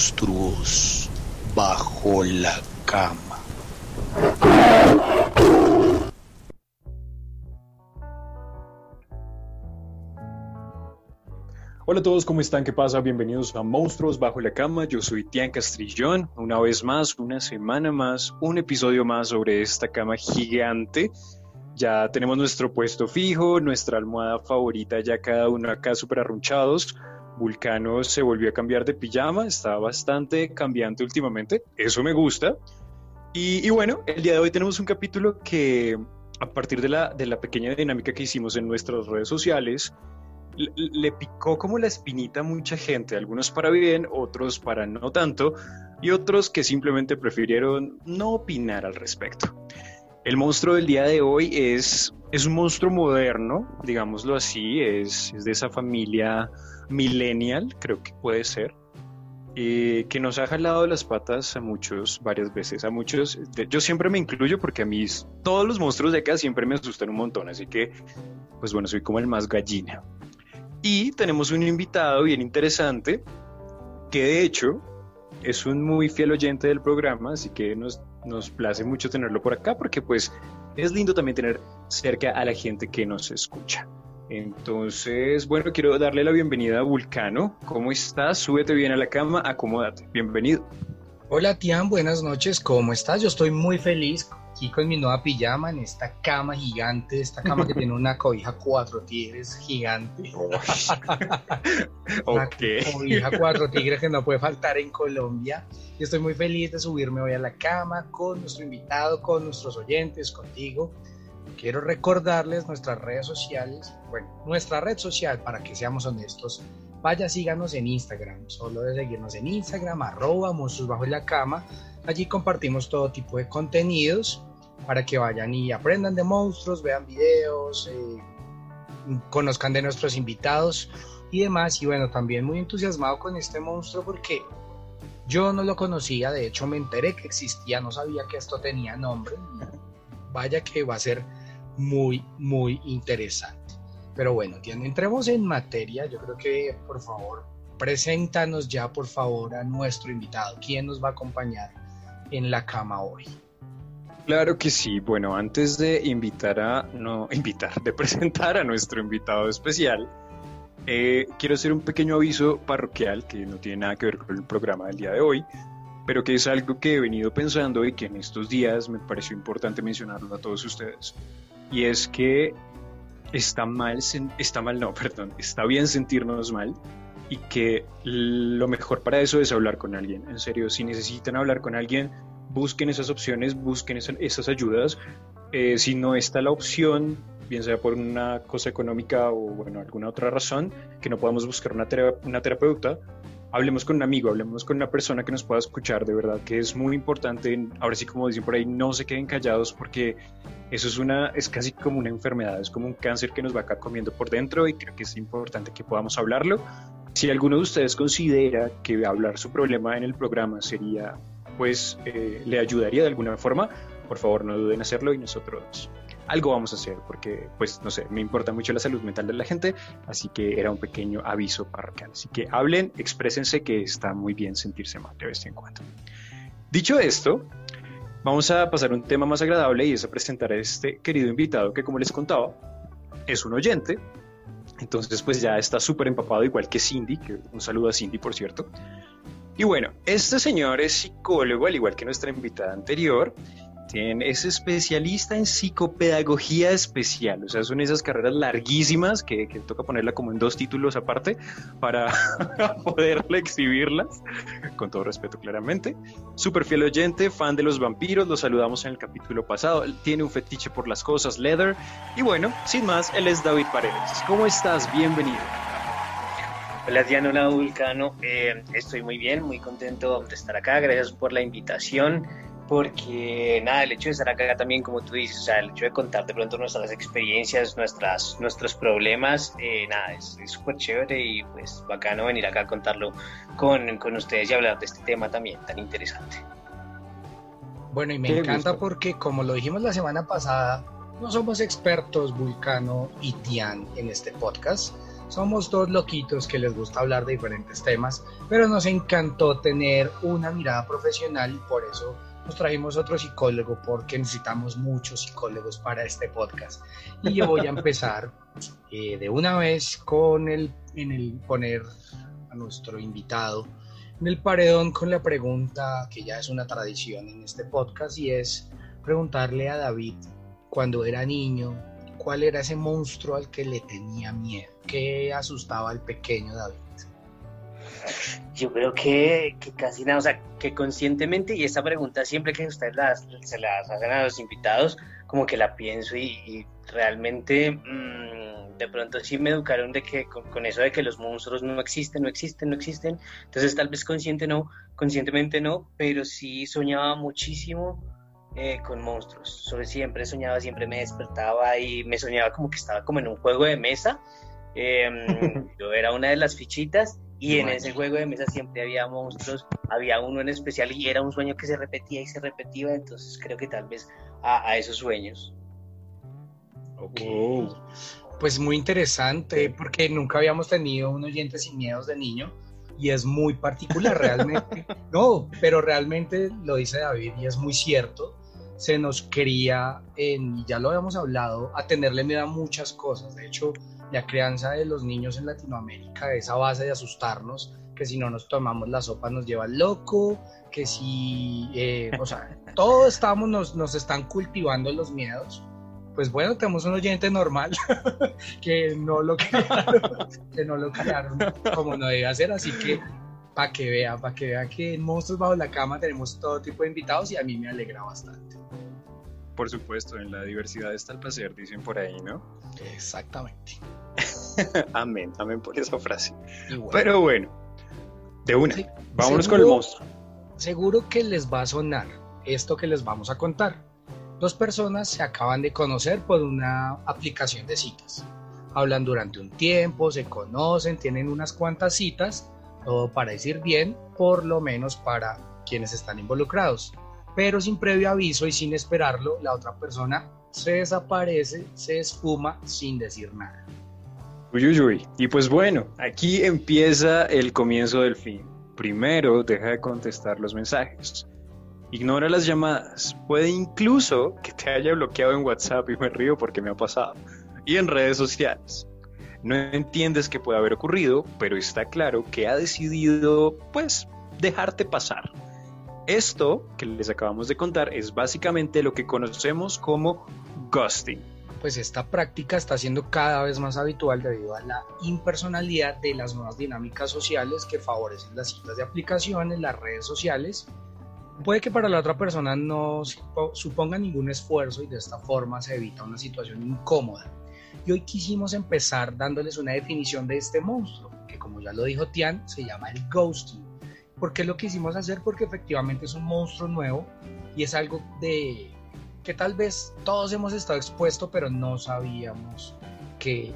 monstruos bajo la cama. Hola a todos, ¿cómo están? ¿Qué pasa? Bienvenidos a Monstruos Bajo la Cama. Yo soy Tian Castrillón. Una vez más, una semana más, un episodio más sobre esta cama gigante. Ya tenemos nuestro puesto fijo, nuestra almohada favorita, ya cada uno acá súper arrunchados. Vulcano se volvió a cambiar de pijama, está bastante cambiante últimamente. Eso me gusta. Y, bueno, el día de hoy tenemos un capítulo que, a partir de la, de la pequeña dinámica que hicimos en nuestras redes sociales, le picó como la espinita a mucha gente, algunos para bien, otros para no tanto, y otros que simplemente prefirieron no opinar al respecto. El monstruo del día de hoy es, es un monstruo moderno, digámoslo así, es, es de esa familia millennial, creo que puede ser, eh, que nos ha jalado las patas a muchos varias veces, a muchos, yo siempre me incluyo porque a mí todos los monstruos de acá siempre me asustan un montón, así que, pues bueno, soy como el más gallina. Y tenemos un invitado bien interesante que de hecho es un muy fiel oyente del programa, así que nos, nos place mucho tenerlo por acá porque pues es lindo también tener cerca a la gente que nos escucha. Entonces, bueno, quiero darle la bienvenida a Vulcano. ¿Cómo estás? Súbete bien a la cama, acomódate. Bienvenido. Hola Tian, buenas noches, ¿cómo estás? Yo estoy muy feliz aquí con mi nueva pijama en esta cama gigante, esta cama que tiene una cobija cuatro tigres gigante. ok. Cobija cuatro tigres que no puede faltar en Colombia. Y estoy muy feliz de subirme hoy a la cama con nuestro invitado, con nuestros oyentes, contigo. Quiero recordarles nuestras redes sociales, bueno, nuestra red social, para que seamos honestos, vaya, síganos en Instagram. Solo de seguirnos en Instagram, arroba monstruos bajo la cama. Allí compartimos todo tipo de contenidos para que vayan y aprendan de monstruos, vean videos, eh, conozcan de nuestros invitados y demás. Y bueno, también muy entusiasmado con este monstruo porque yo no lo conocía, de hecho me enteré que existía, no sabía que esto tenía nombre. Vaya que va a ser muy, muy interesante. Pero bueno, entremos en materia. Yo creo que, por favor, preséntanos ya, por favor, a nuestro invitado. ¿Quién nos va a acompañar en la cama hoy? Claro que sí. Bueno, antes de invitar a, no, invitar, de presentar a nuestro invitado especial, eh, quiero hacer un pequeño aviso parroquial que no tiene nada que ver con el programa del día de hoy, pero que es algo que he venido pensando y que en estos días me pareció importante mencionarlo a todos ustedes. Y es que está mal, está mal, no, perdón, está bien sentirnos mal y que lo mejor para eso es hablar con alguien. En serio, si necesitan hablar con alguien, busquen esas opciones, busquen esas, ayudas. Eh, si no está la opción, bien sea por una cosa económica o bueno, alguna otra razón, que no podamos buscar una, una terapeuta, hablemos con un amigo, hablemos con una persona que nos pueda escuchar, de verdad que es muy importante, ahora sí como dicen por ahí, no se queden callados porque eso es una, es casi como una enfermedad, es como un cáncer que nos va acá comiendo por dentro y creo que es importante que podamos hablarlo. Si alguno de ustedes considera que hablar su problema en el programa sería, pues, eh, le ayudaría de alguna forma, por favor no duden en hacerlo y nosotros algo vamos a hacer porque, pues, no sé, me importa mucho la salud mental de la gente, así que era un pequeño aviso parroquial. Así que hablen, exprésense que está muy bien sentirse mal de vez en cuando. Dicho esto, vamos a pasar a un tema más agradable y es a presentar a este querido invitado que, como les contaba, es un oyente. Entonces, pues ya está súper empapado, igual que Cindy, que un saludo a Cindy, por cierto. Y bueno, este señor es psicólogo, al igual que nuestra invitada anterior, es especialista en psicopedagogía especial, o sea, son esas carreras larguísimas que, toca ponerla como en dos títulos aparte para poderle exhibirlas, con todo respeto claramente. Super fiel oyente, fan de los vampiros, lo saludamos en el capítulo pasado, tiene un fetiche por las cosas leather y bueno, sin más, él es David Paredes. ¿Cómo estás? Bienvenido. Hola Diana, Vulcano, eh, estoy muy bien, muy contento de estar acá, gracias por la invitación porque nada, el hecho de estar acá también, como tú dices, o sea, el hecho de contar de pronto nuestras experiencias, nuestras, nuestros problemas, eh, nada, es súper chévere y pues bacano venir acá a contarlo con, con, ustedes y hablar de este tema también tan interesante. Bueno, y me encanta porque como lo dijimos la semana pasada, no somos expertos Vulcano y Tian en este podcast, Somos dos loquitos que les gusta hablar de diferentes temas, pero nos encantó tener una mirada profesional y por eso nos trajimos otro psicólogo porque necesitamos muchos psicólogos para este podcast. Y yo voy a empezar eh, de una vez con el, en el poner a nuestro invitado en el paredón con la pregunta que ya es una tradición en este podcast y es preguntarle a David cuando era niño cuál era ese monstruo al que le tenía miedo, qué asustaba al pequeño David. Yo creo que, casi nada, o sea, que conscientemente, y esta pregunta siempre que ustedes se las hacen a los invitados, como que la pienso y, realmente mm, de pronto sí me educaron de que con, eso de que los monstruos no existen, no existen, no existen, entonces tal vez consciente no, conscientemente no, pero sí soñaba muchísimo eh, con monstruos, sobre siempre soñaba, siempre me despertaba y me soñaba como que estaba como en un juego de mesa, em, yo era una de las fichitas y en ese juego de mesa siempre había monstruos, había uno en especial y era un sueño que se repetía y se repetía, entonces creo que tal vez a, esos sueños. Ok. Pues muy interesante, porque nunca habíamos tenido un oyente sin miedos de niño y es muy particular realmente. no, pero realmente lo dice David y es muy cierto. Se nos quería, en, ya lo habíamos hablado, a tenerle miedo a muchas cosas. De hecho, la crianza de los niños en Latinoamérica es a base de asustarnos, que si no nos tomamos la sopa nos lleva loco, que si, eh, o sea, todos estamos, nos, nos están cultivando los miedos. Pues bueno, tenemos un oyente normal que no lo crearon, que no lo crearon como no debe ser, así que para que vea, para que vea que en Monstruos Bajo la Cama tenemos todo tipo de invitados y a mí me alegra bastante. Por supuesto, en la diversidad está el placer, dicen por ahí, ¿no? Exactamente. amén, amén por esa frase. Pero bueno, de una, vámonos con el monstruo. Seguro que les va a sonar esto que les vamos a contar. Dos personas se acaban de conocer por una aplicación de citas. Hablan durante un tiempo, se conocen, tienen unas cuantas citas, todo para decir bien, por lo menos para quienes están involucrados. Pero sin previo aviso y sin esperarlo, la otra persona se desaparece, se esfuma sin decir nada. Uy, uy, uy. Y pues bueno, aquí empieza el comienzo del fin. Primero, deja de contestar los mensajes. Ignora las llamadas. Puede incluso que te haya bloqueado en WhatsApp y me río porque me ha pasado. Y en redes sociales. No entiendes qué puede haber ocurrido, pero está claro que ha decidido, pues, dejarte pasar. Esto que les acabamos de contar es básicamente lo que conocemos como ghosting pues esta práctica está siendo cada vez más habitual debido a la impersonalidad de las nuevas dinámicas sociales que favorecen las citas de aplicaciones, las redes sociales. Puede que para la otra persona no suponga ningún esfuerzo y de esta forma se evita una situación incómoda. Y hoy quisimos empezar dándoles una definición de este monstruo, que como ya lo dijo Tian, se llama el ghosting. ¿Por qué lo quisimos hacer? Porque efectivamente es un monstruo nuevo y es algo de que tal vez todos hemos estado expuestos, pero no sabíamos que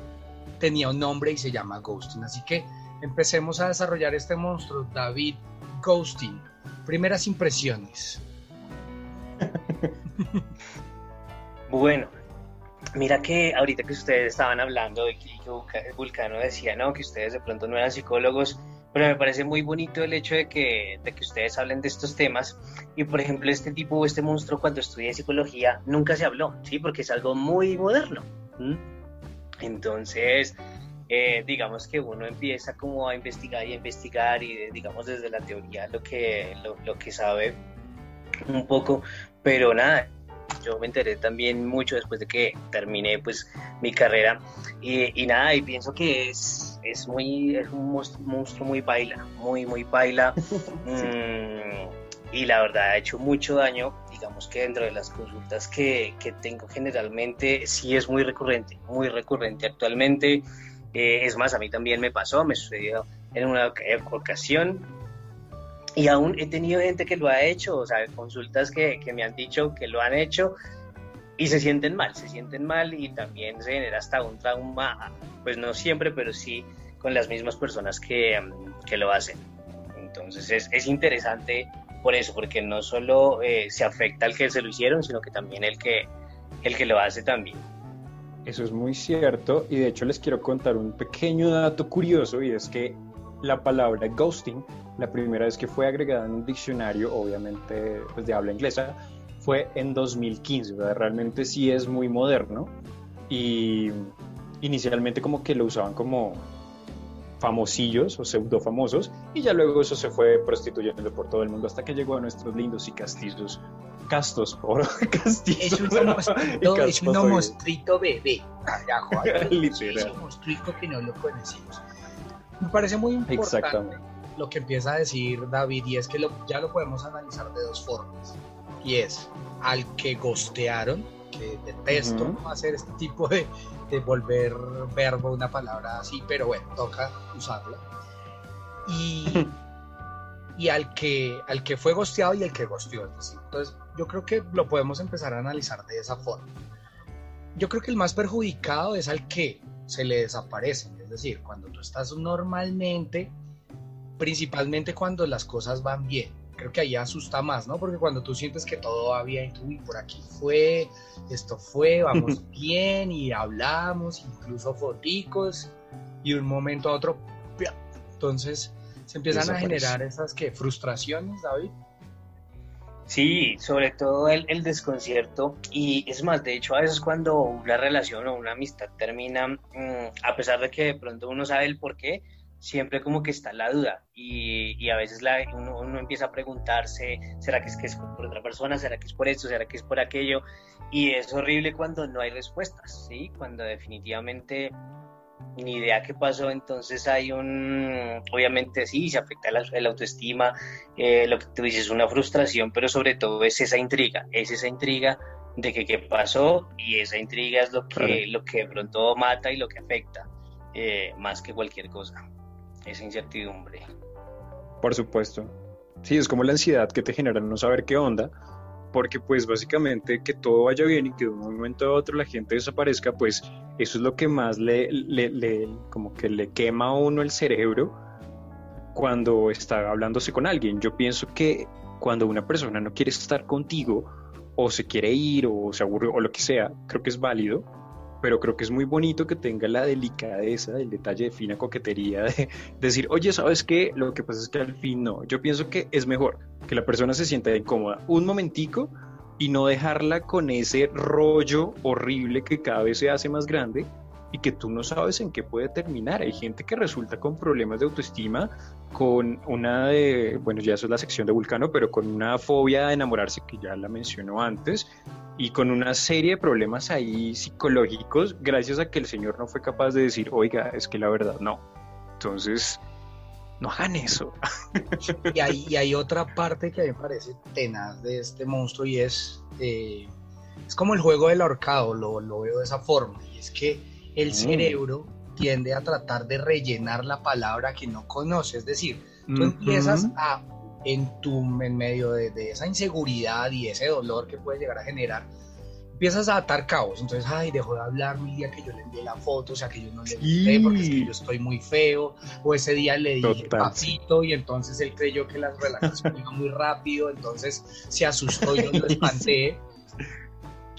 tenía un nombre y se llama Ghosting. Así que empecemos a desarrollar este monstruo, David Ghosting. Primeras impresiones. bueno, mira que ahorita que ustedes estaban hablando de que Vulcano decía, ¿no? Que ustedes de pronto no eran psicólogos pero me parece muy bonito el hecho de que, de que ustedes hablen de estos temas y por ejemplo este tipo, este monstruo cuando estudié psicología nunca se habló, ¿sí? Porque es algo muy moderno. Entonces, eh, digamos que uno empieza como a investigar y a investigar y digamos desde la teoría lo que, lo, lo que sabe un poco, pero nada, yo me enteré también mucho después de que terminé pues mi carrera y, y nada, y pienso que es es muy, es un monstruo muy baila, muy, muy baila. Mm, y la verdad ha hecho mucho daño. Digamos que dentro de las consultas que, que tengo generalmente, sí es muy recurrente, muy recurrente actualmente. Eh, es más, a mí también me pasó, me sucedió en una ocasión. Y aún he tenido gente que lo ha hecho, o sea, consultas que, que me han dicho que lo han hecho y se sienten mal, se sienten mal y también se genera hasta un trauma, pues no siempre, pero sí con las mismas personas que, mm, que lo hacen. Entonces es, es, interesante por eso, porque no solo eh, se afecta al que se lo hicieron, sino que también el que, el que lo hace también. Eso es muy cierto y de hecho les quiero contar un pequeño dato curioso y es que la palabra ghosting, la primera vez que fue agregada en un diccionario, obviamente pues, de habla inglesa, fue en 2015, realmente sí es muy moderno. Y inicialmente como que lo usaban como famosillos o pseudo famosos y ya luego eso se fue prostituyendo por todo el mundo hasta que llegó a nuestros lindos y castizos castos oro castizos es un monstruito, es un monstruito bebé. Literal. es un monstruito que no lo conocemos. Me parece muy importante lo que empieza a decir David y es que ya lo podemos analizar de dos formas y es al que gostearon que detesto hacer este tipo de, de volver verbo una palabra así, pero bueno, toca usarla. Y, y al, que, al que fue gosteado y el que gosteó. Entonces, yo creo que lo podemos empezar a analizar de esa forma. Yo creo que el más perjudicado es al que se le desaparecen, es decir, cuando tú estás normalmente, principalmente cuando las cosas van bien creo que ahí asusta más, ¿no? Porque cuando tú sientes que todo va bien, tú, y por aquí fue, esto fue, vamos bien, y hablamos, incluso foticos, y un momento a otro, entonces se empiezan a generar esas que frustraciones, David. Sí, sobre todo el, el, desconcierto y es más, de hecho a veces cuando una relación o una amistad termina, mm, a pesar de que de pronto uno sabe el por qué, siempre como que está la duda y, a veces la, uno, empieza a preguntarse, ¿será que es que es por otra persona? ¿Será que es por esto? ¿Será que es por aquello? Y es horrible cuando no hay respuestas, ¿sí? Cuando definitivamente ni idea qué pasó, entonces hay un, obviamente sí, se afecta la, autoestima, eh, lo que tú dices, una frustración, pero sobre todo es esa intriga, es esa intriga de que qué pasó y esa intriga es lo que, lo que de pronto mata y lo que afecta, eh, más que cualquier cosa esa incertidumbre. Por supuesto. Sí, es como la ansiedad que te genera no saber qué onda, porque pues básicamente que todo vaya bien y que de un momento a otro la gente desaparezca, pues eso es lo que más le, le, como que le quema a uno el cerebro cuando está hablándose con alguien. Yo pienso que cuando una persona no quiere estar contigo o se quiere ir o se aburre o lo que sea, creo que es válido pero creo que es muy bonito que tenga la delicadeza, el detalle de fina coquetería de decir, oye, ¿sabes qué? Lo que pasa es que al fin no. Yo pienso que es mejor que la persona se sienta incómoda un momentico y no dejarla con ese rollo horrible que cada vez se hace más grande y que tú no sabes en qué puede terminar. Hay gente que resulta con problemas de autoestima, con una de, bueno, ya eso es la sección de Vulcano, pero con una fobia de enamorarse que ya la mencionó antes, y con una serie de problemas ahí psicológicos gracias a que el señor no fue capaz de decir, oiga, es que la verdad no. Entonces, no hagan eso. Y hay, hay otra parte que a mí me parece tenaz de este monstruo y es, eh, es como el juego del ahorcado, lo, lo, veo de esa forma, y es que el mm. cerebro tiende a tratar de rellenar la palabra que no conoce, es decir, tú empiezas a en tu en medio de, esa inseguridad y ese dolor que puede llegar a generar, empiezas a atar cabos. Entonces, ay, dejó de hablar el día que yo le envié la foto, o sea, que yo no le envié porque es que yo estoy muy feo, o ese día le dije papito y entonces él creyó que las relaciones iban muy rápido, entonces se asustó y yo lo espanté.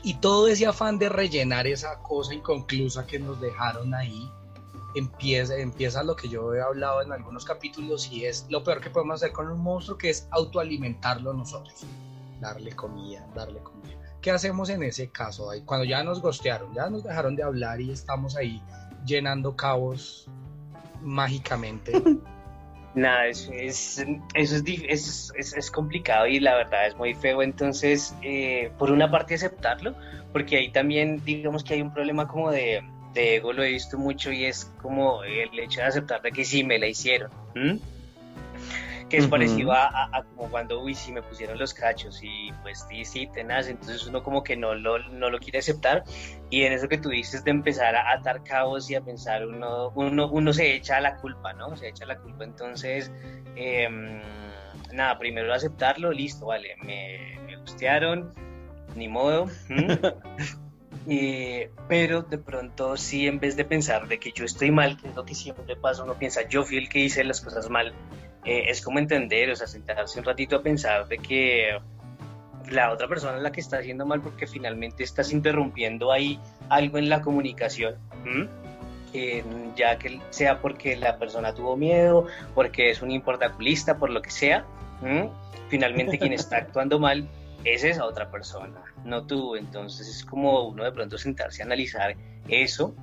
Y todo ese afán de rellenar esa cosa inconclusa que nos dejaron ahí, empieza, empieza lo que yo he hablado en algunos capítulos y es lo peor que podemos hacer con un monstruo, que es autoalimentarlo nosotros. Darle comida, darle comida. ¿Qué hacemos en ese caso? Cuando ya nos gostearon, ya nos dejaron de hablar y estamos ahí llenando cabos mágicamente. Nada, eso es, eso es, es, es, complicado y la verdad es muy feo. Entonces, eh, por una parte aceptarlo, porque ahí también digamos que hay un problema como de, de ego lo he visto mucho y es como el hecho de aceptar de que sí me la hicieron. Que es parecido a, como cuando, uy, sí me pusieron los cachos y pues sí, sí, tenaz. Entonces uno como que no lo, no lo quiere aceptar. Y en eso que tú dices de empezar a atar cabos y a pensar, uno, uno, uno se echa la culpa, ¿no? Se echa la culpa. Entonces, em, nada, primero aceptarlo, listo, vale, me, me gustearon, ni modo. Eh, pero de pronto sí, en vez de pensar de que yo estoy mal, que es lo que siempre pasa, uno piensa, yo fui el que hice las cosas mal, eh, es como entender, o sea, sentarse un ratito a pensar de que la otra persona es la que está haciendo mal porque finalmente estás interrumpiendo ahí algo en la comunicación. ya que sea porque la persona tuvo miedo, porque es un importaculista, por lo que sea, finalmente quien está actuando mal es esa otra persona, no tú. Entonces es como uno de pronto sentarse a analizar eso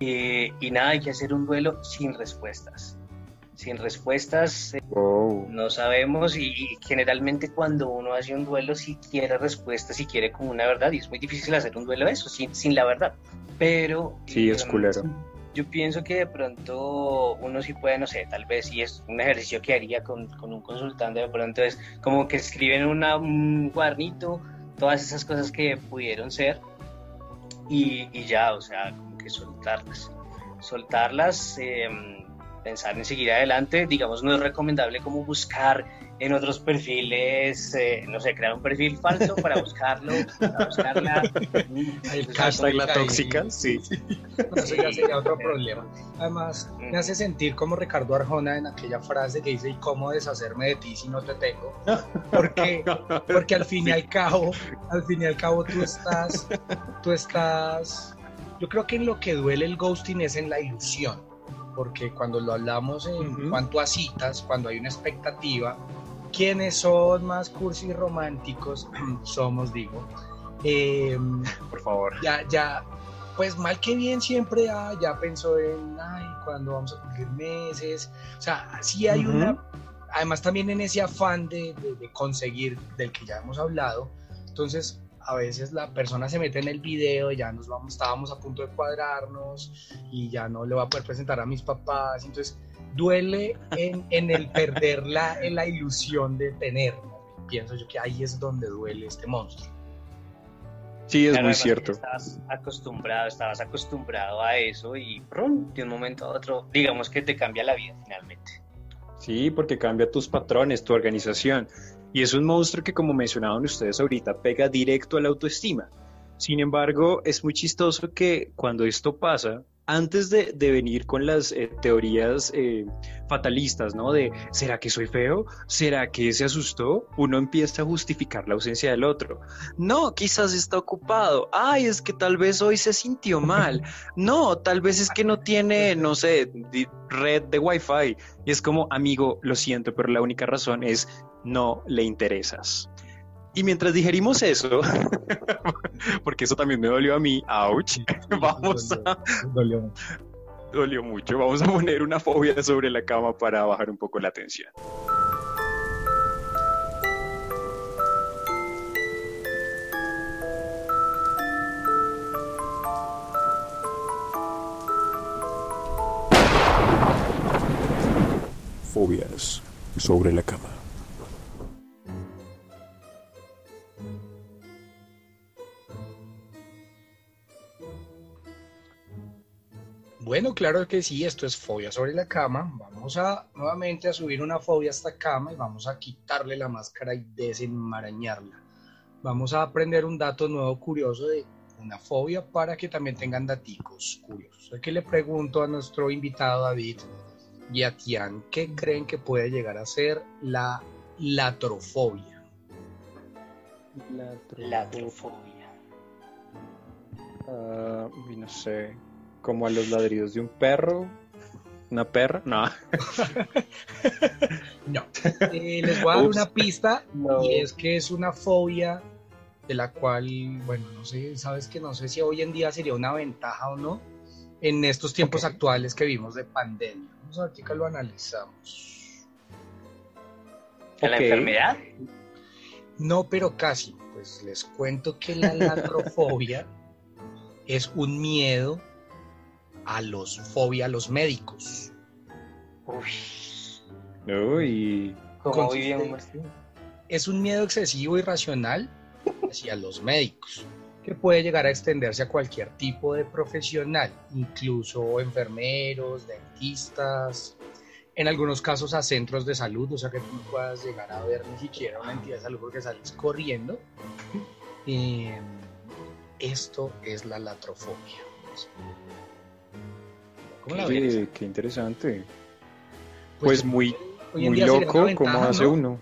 eh, y nada, hay que hacer un duelo sin respuestas. Sin respuestas eh, no sabemos y, generalmente cuando uno hace un duelo si quiere respuestas, si quiere como una verdad y es muy difícil hacer un duelo eso, sin, sin la verdad. Pero... Sí, es culero. Yo pienso que de pronto uno sí puede, no sé, tal vez, y es un ejercicio que haría con, con un consultante, de pronto es como que escriben una, un cuadernito, todas esas cosas que pudieron ser, y, y ya, o sea, como que soltarlas. Soltarlas, eh, pensar en seguir adelante, digamos, no es recomendable como buscar en otros perfiles, eh, no sé, crear un perfil falso para buscarlo, para buscarla. El hashtag la tóxica, sí. eso ya sería otro problema. Además, me hace sentir como Ricardo Arjona en aquella frase que dice, ¿y cómo deshacerme de ti si no te tengo? Porque, porque al fin y al cabo, al fin y al cabo tú estás, tú estás, yo creo que en lo que duele el ghosting es en la ilusión porque cuando lo hablamos en cuanto a citas, cuando hay una expectativa, quienes son más cursi y románticos somos, digo. Em, Por favor. Ya, ya, pues mal que bien siempre ya pensó en, ay, cuando vamos a cumplir meses. O sea, sí hay una, además también en ese afán de, de conseguir, del que ya hemos hablado, entonces a veces la persona se mete en el video, ya nos vamos, estábamos a punto de cuadrarnos y ya no le va a poder presentar a mis papás, entonces duele en, en el perder la, en la ilusión de tener, pienso yo que ahí es donde duele este monstruo. Sí, es muy cierto. Estabas acostumbrado, estabas acostumbrado a eso y de un momento a otro, digamos que te cambia la vida finalmente. Sí, porque cambia tus patrones, tu organización. Y es un monstruo que, como mencionaban ustedes ahorita, pega directo a la autoestima. Sin embargo, es muy chistoso que cuando esto pasa, antes de, venir con las eh, teorías eh, fatalistas, ¿no? De, ¿será que soy feo? ¿Será que se asustó? Uno empieza a justificar la ausencia del otro. No, quizás está ocupado. Ay, es que tal vez hoy se sintió mal. No, tal vez es que no tiene, no sé, red de Wi-Fi. Y es como, amigo, lo siento, pero la única razón es no le interesas. Y mientras digerimos eso, porque eso también me dolió a mí, ouch, vamos a... Dolió. Dolió mucho. Vamos a poner una fobia sobre la cama para bajar un poco la tensión. Fobias sobre la cama. Bueno, claro que sí, esto es fobia sobre la cama. Vamos a nuevamente a subir una fobia a esta cama y vamos a quitarle la máscara y desenmarañarla. Vamos a aprender un dato nuevo curioso de una fobia para que también tengan daticos curiosos. Aquí le pregunto a nuestro invitado David y a Tian, ¿qué creen que puede llegar a ser la latrofobia? Latrofobia. Uh, no sé, como a los ladridos de un perro. ¿Una perra? No. no. Eh, les voy a dar una pista y es que es una fobia de la cual, bueno, no sé, sabes que no sé si hoy en día sería una ventaja o no en estos tiempos actuales que vimos de pandemia. Vamos a ver qué lo analizamos. ¿La enfermedad? No, pero casi. Pues les cuento que la latrofobia es un miedo a los fobia a los médicos. Uy. ¿Cómo Es un miedo excesivo y racional hacia los médicos, que puede llegar a extenderse a cualquier tipo de profesional, incluso enfermeros, dentistas, en algunos casos a centros de salud, o sea que tú no puedas llegar a ver ni siquiera una entidad de salud porque sales corriendo. Em, esto es la latrofobia. Qué, qué interesante. Pues, pues muy, muy loco como hace uno.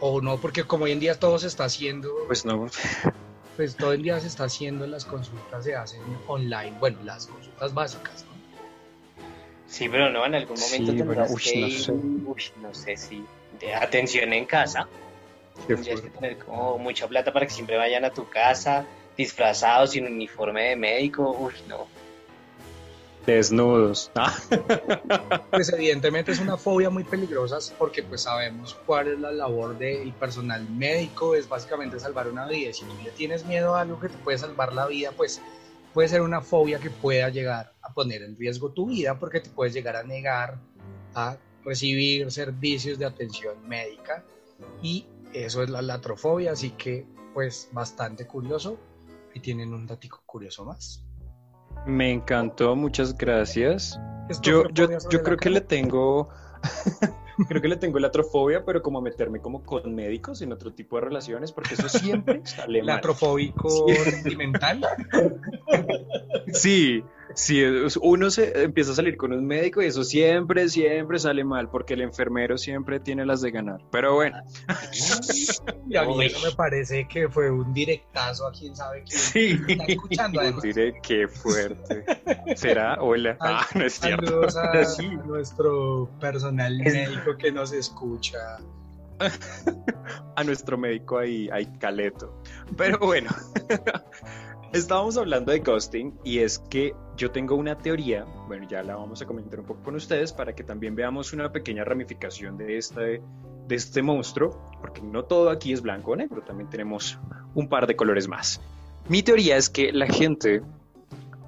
O no, porque como hoy en día todo se está haciendo, Pues no. pues todo el día se está haciendo, las consultas se hacen online, bueno, las consultas básicas, ¿no? Sí, pero no, en algún momento Sí, tendrás bueno, uy, que no ir, sé. uy, no sé si de atención en casa. Tendrías que tener como mucha plata para que siempre vayan a tu casa disfrazados sin uniforme de médico. Uy, no. Desnudos. Ah, Pues evidentemente es una fobia muy peligrosa porque pues sabemos cuál es la labor del personal médico, es básicamente salvar una vida. Si tú le tienes miedo a algo que te puede salvar la vida, pues puede ser una fobia que pueda llegar a poner en riesgo tu vida porque te puedes llegar a negar a recibir servicios de atención médica y eso es la latrofobia, así que pues bastante curioso. Y tienen un datico curioso más. Me encantó, muchas gracias. Yo, yo, yo creo que le tengo. creo que le tengo la atrofobia, pero como meterme como con médicos en otro tipo de relaciones, porque eso siempre sale mal. Latrofóbico Sí. sentimental. Sí, sí, uno se empieza a salir con un médico y eso siempre, siempre sale mal, porque el enfermero siempre tiene las de ganar. Pero bueno, Y a mí Uy. eso me parece que fue un directazo a quién sabe quién sí. está escuchando además. Diré qué fuerte. ¿Será? Hola. Al- Ah, no es cierto. Saludos a, Sí. nuestro personal médico que nos escucha. a nuestro médico ahí, ahí Caleto. Pero bueno, estábamos hablando de ghosting y es que yo tengo una teoría, bueno, ya la vamos a comentar un poco con ustedes para que también veamos una pequeña ramificación de este, de este monstruo, porque no todo aquí es blanco o negro, también tenemos un par de colores más. Mi teoría es que la gente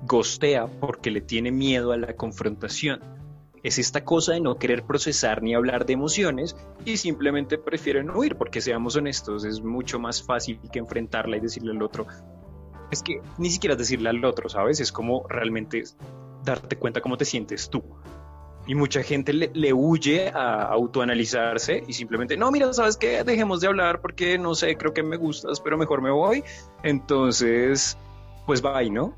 ghostea porque le tiene miedo a la confrontación. Es esta cosa de no querer procesar ni hablar de emociones y simplemente prefieren huir, porque seamos honestos, es mucho más fácil que enfrentarla y decirle al otro. Es que ni siquiera decirle al otro, ¿sabes? Es como realmente darte cuenta cómo te sientes tú. Y mucha gente le, le huye a autoanalizarse y simplemente, no, mira, ¿sabes qué? Dejemos de hablar porque no sé, creo que me gustas, pero mejor me voy. Entonces, pues bye, ¿no?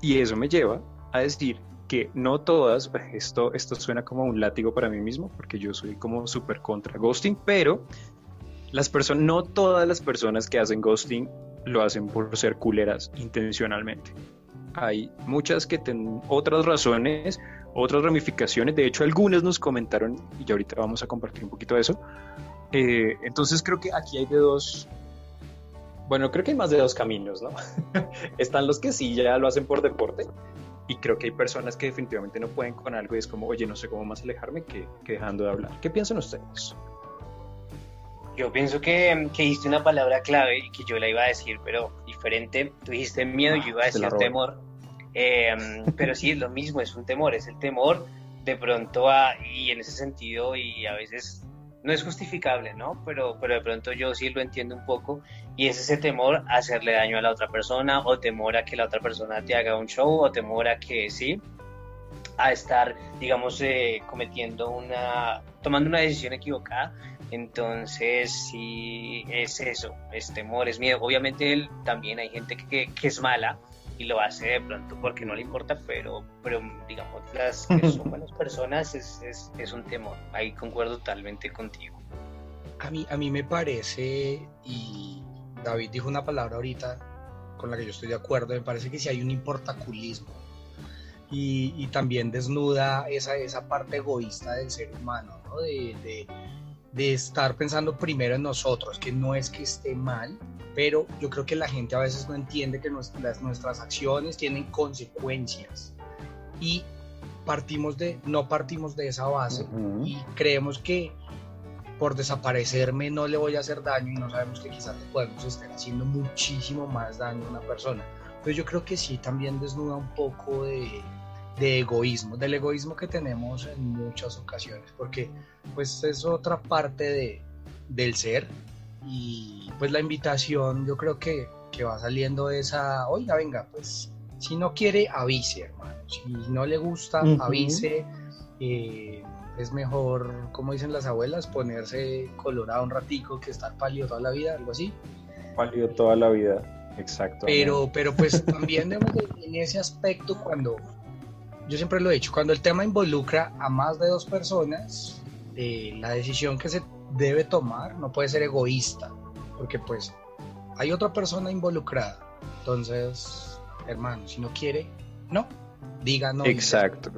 Y eso me lleva a decir que no todas, esto, esto suena como un látigo para mí mismo, porque yo soy como súper contra ghosting, pero las personas, no todas las personas que hacen ghosting lo hacen por ser culeras intencionalmente. Hay muchas que tienen otras razones, otras ramificaciones, de hecho algunas nos comentaron, y ahorita vamos a compartir un poquito de eso. Eh, entonces creo que aquí hay de dos, bueno, creo que hay más de dos caminos, ¿no? Están los que sí ya lo hacen por deporte, y creo que hay personas que definitivamente no pueden con algo y es como, oye, no sé cómo más alejarme que, que dejando de hablar. ¿Qué piensan ustedes? Yo pienso que, que una palabra clave y que yo la iba a decir, pero diferente. Tú dijiste miedo y yo iba a Ah, decir temor. Eh, pero sí, es lo mismo, es un temor, es el temor de pronto a, y en ese sentido, y a veces no es justificable, ¿no? Pero, pero de pronto yo sí lo entiendo un poco, y es ese temor a hacerle daño a la otra persona, o temor a que la otra persona te haga un show, o temor a que sí, a estar, digamos, eh, cometiendo una, tomando una decisión equivocada. Entonces, sí, es eso, es temor, es miedo. Obviamente él, también hay gente que, que es mala y lo hace de pronto porque no le importa, pero, pero digamos, las que son buenas personas es, es, es un temor. Ahí concuerdo totalmente contigo. A mí, a mí me parece, y David dijo una palabra ahorita con la que yo estoy de acuerdo, me parece que si hay un importaculismo y, y también desnuda esa, esa parte egoísta del ser humano, ¿no? de, de, de estar pensando primero en nosotros, que no es que esté mal, pero yo creo que la gente a veces no entiende que nuestras, nuestras acciones tienen consecuencias y partimos de, no partimos de esa base y creemos que por desaparecerme no le voy a hacer daño y no sabemos que quizás le podemos estar haciendo muchísimo más daño a una persona. Entonces yo creo que sí también desnuda un poco de, de egoísmo, del egoísmo que tenemos en muchas ocasiones, porque pues es otra parte de, del ser y pues la invitación yo creo que, que va saliendo esa, oiga, venga, pues si no quiere, avise, hermano, si no le gusta, Ujú. avise. eh, es mejor, como dicen las abuelas, ponerse colorado un ratico que estar pálido toda la vida, algo así. Válido toda la vida. Exacto. Pero, pero pues también debemos de- en ese aspecto cuando, yo siempre lo he dicho, cuando el tema involucra a más de dos personas, eh, la decisión que se debe tomar, no puede ser egoísta, porque pues hay otra persona involucrada. Entonces, hermano, si no quiere, no, diga no. Exacto.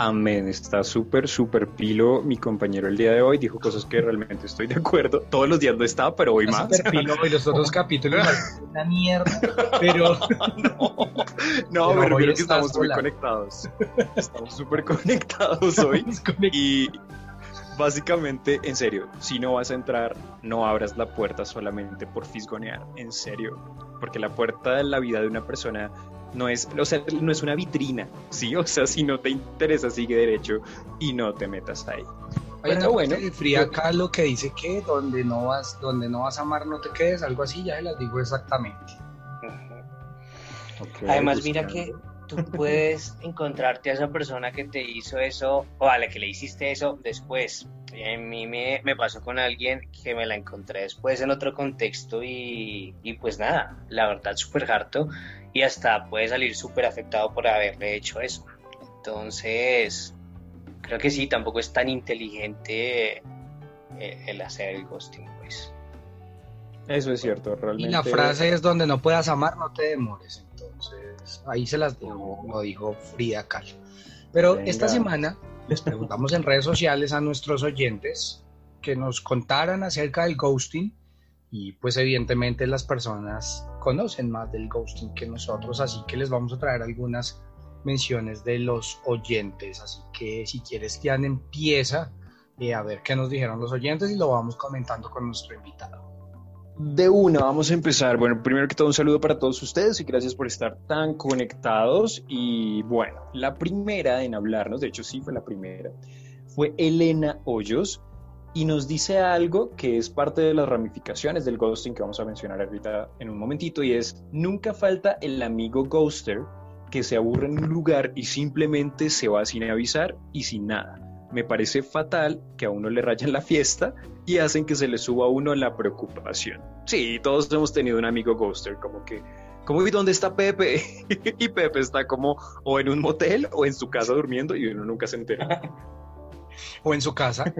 Amén, está súper, súper pilo. Mi compañero el día de hoy dijo cosas que realmente estoy de acuerdo. Todos los días no estaba, pero hoy Está más. súper pilo y los otros capítulos una mierda, pero no, no, Pero creo que estamos muy conectados. Estamos súper conectados hoy. Y básicamente, en serio, si no vas a entrar, no abras la puerta solamente por fisgonear, en serio. Porque la puerta de la vida de una persona no es, o sea, no es una vitrina, ¿sí? O sea, si no te interesa, sigue derecho y no te metas ahí. Hay una Pero bueno, bueno, de Frida Kahlo que dice que donde no vas, donde no vas a amar no te quedes, algo así, ya se las digo exactamente. Además, mira que tú puedes encontrarte a esa persona que te hizo eso o a la que le hiciste eso después. A mí me, me pasó con alguien que me la encontré después en otro contexto y, y pues nada, la verdad súper harto y hasta puede salir súper afectado por haberle hecho eso. Entonces, creo que sí, tampoco es tan inteligente eh, el hacer el ghosting, pues. Eso es cierto, realmente. Y la frase es donde no puedas amar, no te demores. Entonces, ahí se las digo, lo dijo Frida Kahlo. Pero Venga. esta semana les preguntamos en redes sociales a nuestros oyentes que nos contaran acerca del ghosting y pues evidentemente las personas conocen más del ghosting que nosotros, así que les vamos a traer algunas menciones de los oyentes. Así que si quieres, Tian, empieza eh, a ver qué nos dijeron los oyentes y lo vamos comentando con nuestro invitado. De una, vamos a empezar. Bueno, primero que todo un saludo para todos ustedes y gracias por estar tan conectados. Y bueno, la primera en hablarnos, de hecho sí fue la primera, fue Elena Hoyos y nos dice algo que es parte de las ramificaciones del ghosting que vamos a mencionar ahorita en un momentito y es, nunca falta el amigo ghoster que se aburre en un lugar y simplemente se va sin avisar y sin nada. Me parece fatal que a uno le rayan la fiesta y hacen que se le suba a uno la preocupación. Sí, todos hemos tenido un amigo ghoster, como que, como, ¿y dónde está Pepe? y Pepe está como o en un motel o en su casa durmiendo y uno nunca se entera. O en su casa.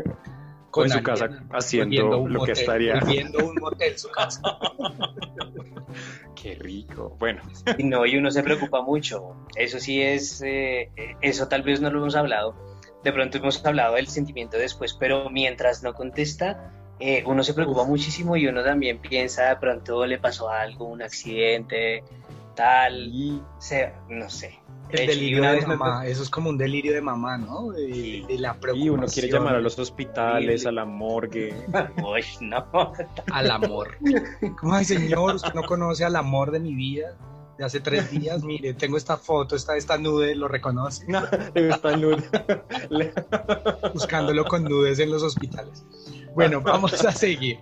En su alguien, casa haciendo lo que estaría. Volviendo un motel su casa. Qué rico. Bueno, Y no, y uno se preocupa mucho. Eso sí es, eh, eso tal vez no lo hemos hablado. De pronto hemos hablado del sentimiento después, pero mientras no contesta, eh, uno se preocupa muchísimo y uno también piensa, de pronto le pasó algo, un accidente, tal, y se, no sé. El y delirio de mamá, eso es como un delirio de mamá, ¿no? De, Sí. de la y preocupación. uno quiere llamar a los hospitales, a la morgue. Uy, no. Al amor. Como, ay, señor, usted no conoce al amor de mi vida de hace tres días. Mire, tengo esta foto, esta, esta nude, lo reconoce. Está luz. Buscándolo con nudes en los hospitales. Bueno, vamos a seguir.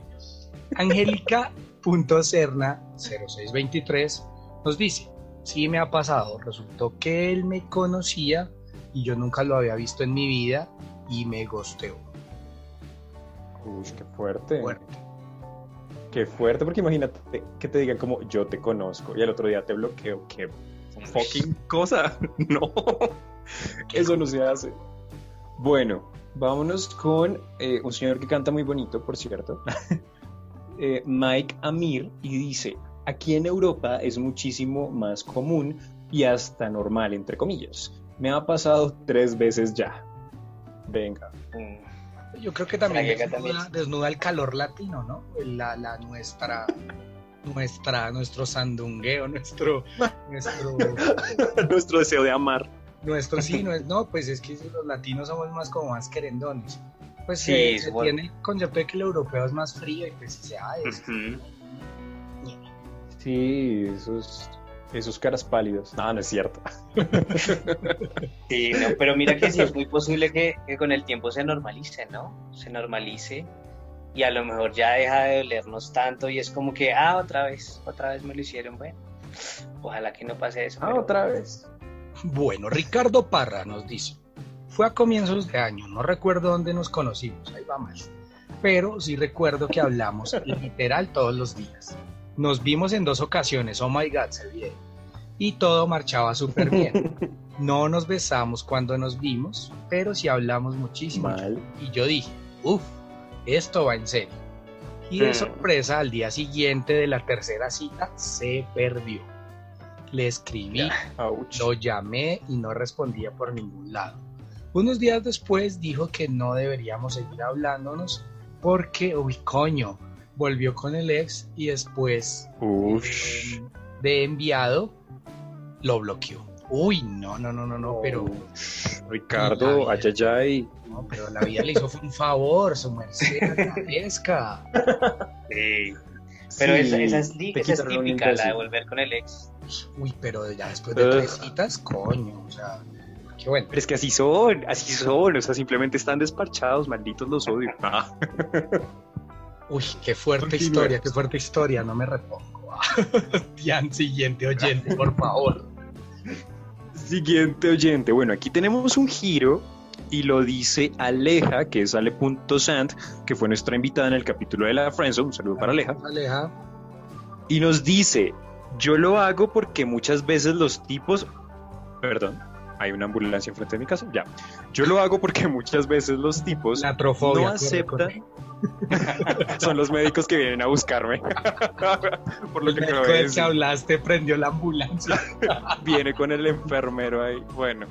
Angélica.cerna0623 nos dice, sí me ha pasado, resultó que él me conocía y yo nunca lo había visto en mi vida y me gosteó. Uy, qué fuerte. Fuerte. Qué fuerte, porque imagínate que te digan como yo te conozco y al otro día te bloqueo. Qué fucking cosa. No, eso no se hace. Bueno, vámonos con eh, un señor que canta muy bonito, por cierto. Eh, Mike Amir y dice, aquí en Europa es muchísimo más común y hasta normal, entre comillas. Me ha pasado tres veces ya. Venga. Mm, Yo creo que también desnuda, también. desnuda el calor latino, ¿no? La, la nuestra, nuestra, nuestro sandungueo, nuestro, nuestro, Nuestro deseo de amar. nuestro sí, no es, no, pues es que los latinos somos más como más querendones. Pues Sí, se, se somos- tiene el concepto de que el europeo es más frío y pues si se ah, es, ujú. Sí, esos, esos caras pálidos. No, no es cierto. Sí, no, pero mira que sí es muy posible que, que con el tiempo se normalice, ¿no? Se normalice y a lo mejor ya deja de dolernos tanto y es como que, ah, otra vez, otra vez me lo hicieron, bueno, ojalá que no pase eso. Ah, pero- otra vez. Bueno, Ricardo Parra nos dice, fue a comienzos de año, no recuerdo dónde nos conocimos, ahí va mal, pero sí recuerdo que hablamos literal todos los días. Nos vimos en dos ocasiones, oh my god, se vieron. Y todo marchaba súper bien. No nos besamos cuando nos vimos, pero sí hablamos muchísimo. Mal. Y yo dije, uff, esto va en serio. Y de sorpresa, al día siguiente de la tercera cita, se perdió. Le escribí, lo llamé y no respondía por ningún lado. Unos días después dijo que no deberíamos seguir hablándonos porque, uy, coño, volvió con el ex y después Ush. eh, de enviado lo bloqueó. Uy, no, no, no, no, no, pero, Ush. Ricardo, Ay, ay, ay, ay. no, pero la vida le hizo fue un favor, su merced, agradezca. Sí. Pero Sí, esa, esa es, esa es típica, la de volver con el ex. Uy, pero ya después de tres citas, coño, o sea, qué bueno. Pero es que así son, así son, o sea, simplemente están desparchados, malditos los odio. Uy, qué fuerte Continúe. historia, qué fuerte historia, no me repongo. Dian, siguiente oyente, por favor. Siguiente oyente, bueno, aquí tenemos un giro y lo dice Aleja, que es Ale.sant, que fue nuestra invitada en el capítulo de la Friendzone, un saludo para Aleja, Aleja. y nos dice, yo lo hago porque muchas veces los tipos, perdón, hay una ambulancia enfrente de mi casa, ya, yo lo hago porque muchas veces los tipos La no aceptan, son los médicos que vienen a buscarme, por lo El que de del que hablaste prendió la ambulancia. viene con el enfermero ahí. Bueno,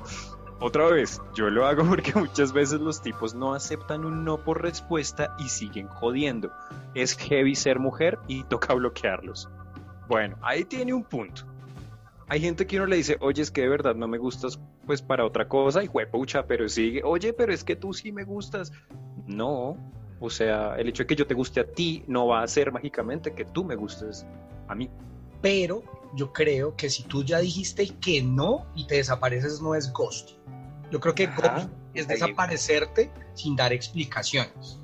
otra vez, yo lo hago porque muchas veces los tipos no aceptan un no por respuesta y siguen jodiendo. Es heavy ser mujer y toca bloquearlos. Bueno, ahí tiene un punto. Hay gente que uno le dice, oye, es que de verdad no me gustas pues para otra cosa y pucha, pero sigue, oye, pero es que tú sí me gustas. No, o sea, el hecho de que yo te guste a ti no va a hacer mágicamente que tú me gustes a mí. Pero yo creo que si tú ya dijiste que no y te desapareces, no es ghost. Yo creo que Ajá. ghost es desaparecerte sin dar explicaciones.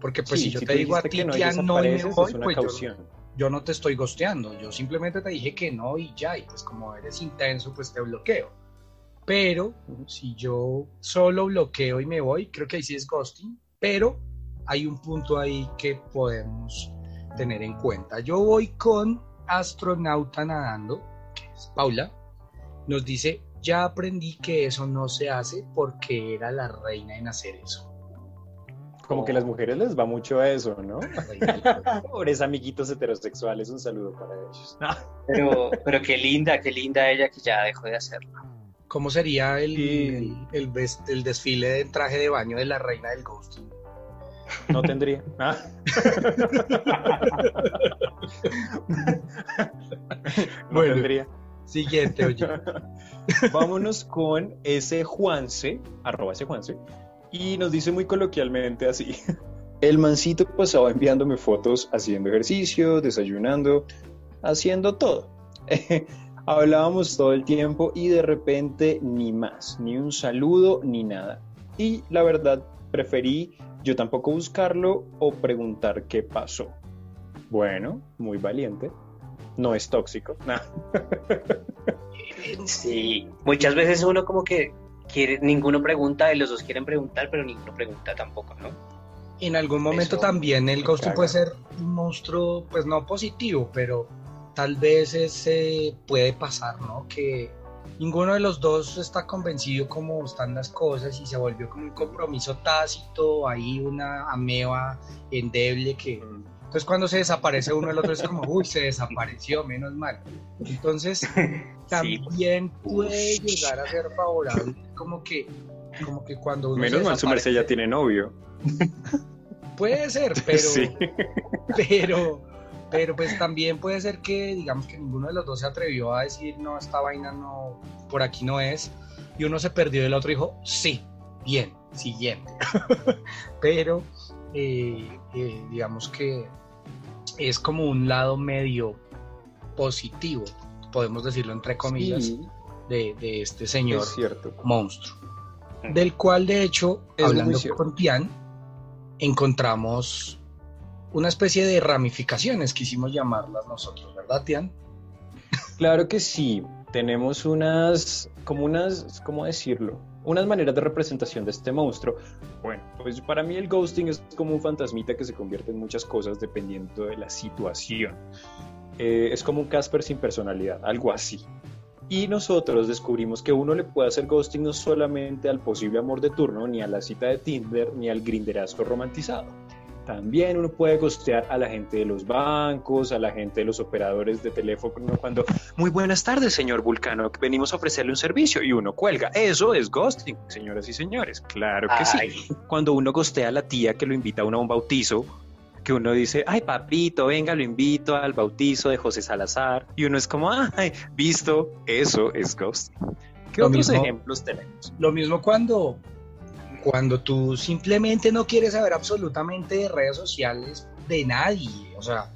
Porque pues Sí, si yo si te digo a ti, que no ya no y me voy, es una pues yo. Yo no te estoy gosteando. Yo simplemente te dije que no y ya. Y pues como eres intenso, pues te bloqueo. Pero si yo solo bloqueo y me voy, creo que ahí sí es ghosting. Pero hay un punto ahí que podemos tener en cuenta. Yo voy con astronauta nadando, que es Paula. Nos dice, ya aprendí que eso no se hace porque era la reina en hacer eso. Como que a las mujeres les va mucho a eso, ¿no? Pobres amiguitos heterosexuales, un saludo para ellos. Pero, pero qué linda, qué linda ella que ya dejó de hacerlo. ¿Cómo sería el, Sí. el, el el desfile de traje de baño de la reina del ghosting? No tendría. Ah. No Bueno. tendría. Siguiente, oye. Vámonos con ese Juanse, arroba ese Juanse, y nos dice muy coloquialmente así. El mancito pasaba enviándome fotos haciendo ejercicio, desayunando, haciendo todo. Hablábamos todo el tiempo y de repente ni más, ni un saludo, ni nada. Y la verdad, preferí yo tampoco buscarlo o preguntar qué pasó. Bueno, muy valiente. No es tóxico. Nah. Sí, muchas veces uno como que quiere, ninguno pregunta y los dos quieren preguntar, pero ninguno pregunta tampoco, ¿no? En algún momento Eso también el ghosting puede ser un monstruo, pues no positivo, pero tal vez ese puede pasar, ¿no? Que ninguno de los dos está convencido cómo están las cosas y se volvió como un compromiso tácito, ahí una ameba endeble que... Entonces cuando se desaparece uno, el otro es como, uy, se desapareció, menos mal. Entonces también puede llegar a ser favorable, como que, como que cuando uno Menos se mal su merced ya tiene novio. Puede ser, pero, Sí. pero, pero pues también puede ser que digamos que ninguno de los dos se atrevió a decir no, esta vaina no, por aquí no es, y uno se perdió y el otro dijo sí, bien, siguiente. pero eh, eh, digamos que es como un lado medio positivo, podemos decirlo entre comillas, Sí, de, de este señor es cierto. monstruo, del cual de hecho, Es hablando con Tian, encontramos una especie de ramificaciones, quisimos llamarlas nosotros, ¿verdad, Tian? Claro que sí. Tenemos unas, como unas, ¿cómo decirlo? Unas maneras de representación de este monstruo. Bueno, pues para mí el ghosting es como un fantasmita que se convierte en muchas cosas dependiendo de la situación. Eh, es como un Casper sin personalidad, algo así. Y nosotros descubrimos que uno le puede hacer ghosting no solamente al posible amor de turno, ni a la cita de Tinder, ni al grinderazo romantizado. También uno puede costear a la gente de los bancos, a la gente de los operadores de teléfono cuando, muy buenas tardes, señor Vulcano, venimos a ofrecerle un servicio y uno cuelga. Eso es ghosting, señoras y señores. Claro que sí. Cuando uno costea a la tía que lo invita a uno a un bautizo, que uno dice, ay papito, venga, lo invito al bautizo de José Salazar, y uno es como, ay, visto, eso es ghosting. ¿Qué otros ejemplos tenemos? Lo mismo cuando cuando tú simplemente no quieres saber absolutamente de redes sociales de nadie, o sea,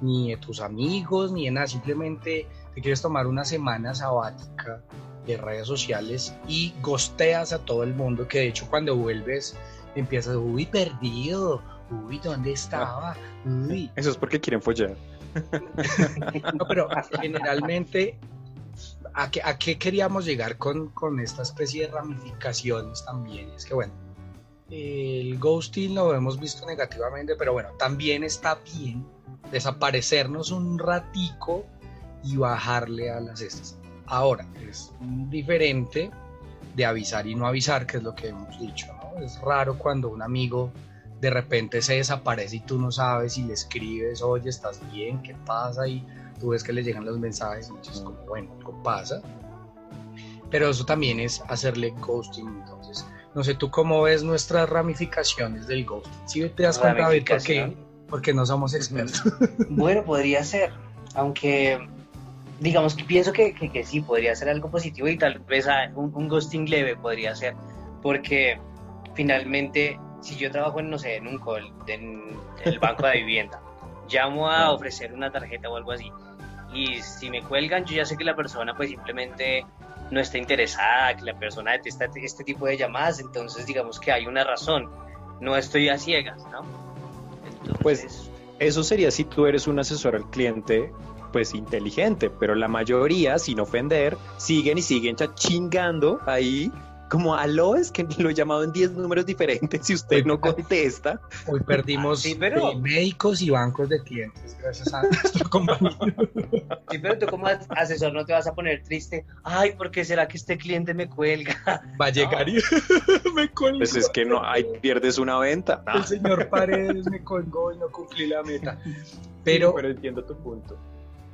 ni de tus amigos, ni de nada, simplemente te quieres tomar una semana sabática de redes sociales y gosteas a todo el mundo, que de hecho cuando vuelves empiezas, uy, perdido, uy, ¿dónde estaba? Uy. Eso es porque quieren follar. no, pero generalmente ¿a qué, queríamos llegar con, esta especie de ramificaciones también? Es que bueno, el ghosting lo hemos visto negativamente, pero bueno, también está bien desaparecernos un ratico y bajarle a las estas. Ahora, es diferente de avisar y no avisar, que es lo que hemos dicho, ¿no? Es raro cuando un amigo de repente se desaparece y tú no sabes y le escribes, oye, ¿estás bien? ¿Qué pasa? Y tú ves que le llegan los mensajes dices como, bueno, algo pasa. Pero eso también es hacerle ghosting, entonces, no sé, ¿tú cómo ves nuestras ramificaciones del ghosting? ¿Sí te das cuenta, David, por qué? Porque no somos expertos. Bueno, podría ser, aunque digamos que pienso que, que, sí, podría ser algo positivo y tal vez ah, un, ghosting leve podría ser, porque finalmente, si yo trabajo en, no sé, en un call, en el banco de vivienda, llamo a ofrecer una tarjeta o algo así, y si me cuelgan, yo ya sé que la persona pues simplemente no está interesada, que la persona detesta este tipo de llamadas, entonces digamos que hay una razón, no estoy a ciegas, ¿no? Pues eso sería si tú eres un asesor al cliente pues inteligente, pero la mayoría, sin ofender, siguen y siguen chingando ahí como aló, es que lo he llamado en 10 números diferentes si usted no contesta. Hoy perdimos sí, pero... médicos y bancos de clientes gracias a nuestro compañero. Sí, pero tú como asesor no te vas a poner triste. Ay, ¿por qué será que este cliente me cuelga? Va a llegar y me cuelga. Pues es que no, ahí pierdes una venta. El señor Paredes me colgó y no cumplí la meta. Pero, pero entiendo tu punto.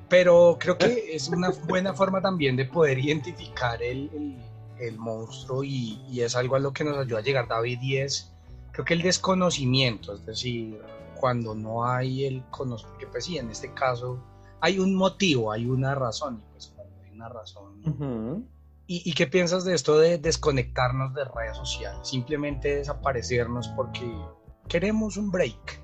Pero creo que es una buena forma también de poder identificar el el monstruo y, es algo a lo que nos ayuda a llegar David y es creo que el desconocimiento, es decir, cuando no hay el conocimiento, pues sí, en este caso hay un motivo, hay una razón, y pues hay una razón. ¿Y, ¿Y qué piensas de esto de desconectarnos de redes sociales? Simplemente desaparecernos porque queremos un break.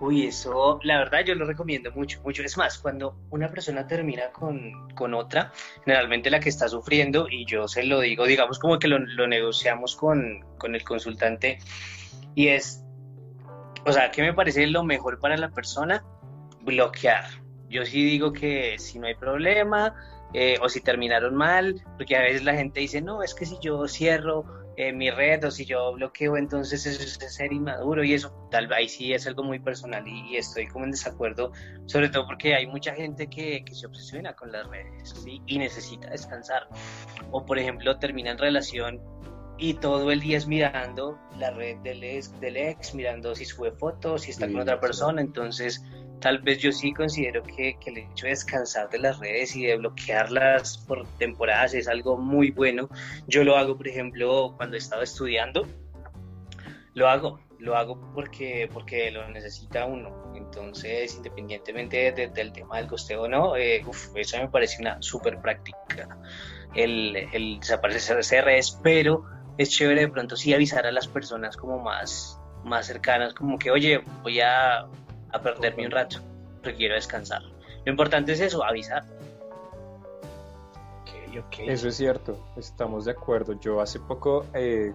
Uy, eso, la verdad yo lo recomiendo mucho, mucho. Es más, cuando una persona termina con, con otra, generalmente la que está sufriendo, y yo se lo digo, digamos como que lo, lo negociamos con, con, el consultante, y es, o sea, ¿qué me parece lo mejor para la persona? Bloquear. Yo sí digo que si no hay problema, eh, o si terminaron mal, porque a veces la gente dice, no, es que si yo cierro eh, mi red o si yo bloqueo, entonces eso es ser inmaduro y eso tal vez sí es algo muy personal y, estoy como en desacuerdo, sobre todo porque hay mucha gente que, que se obsesiona con las redes y necesita descansar. O por ejemplo termina en relación y todo el día es mirando la red del ex, del ex mirando si sube fotos, si está con otra persona, entonces tal vez yo sí considero que, que, el hecho de descansar de las redes y de bloquearlas por temporadas es algo muy bueno. Yo lo hago, por ejemplo, cuando he estado estudiando, lo hago, lo hago porque, porque lo necesita uno. Entonces, independientemente del tema del costeo o no, eh, eso me parece una súper práctica, el, el desaparecer de redes, pero es chévere de pronto sí avisar a las personas como más, más cercanas, como que, oye, voy a a perderme un rato, porque quiero descansar. Lo importante es eso, avisar. Eso es cierto, estamos de acuerdo. Yo hace poco eh,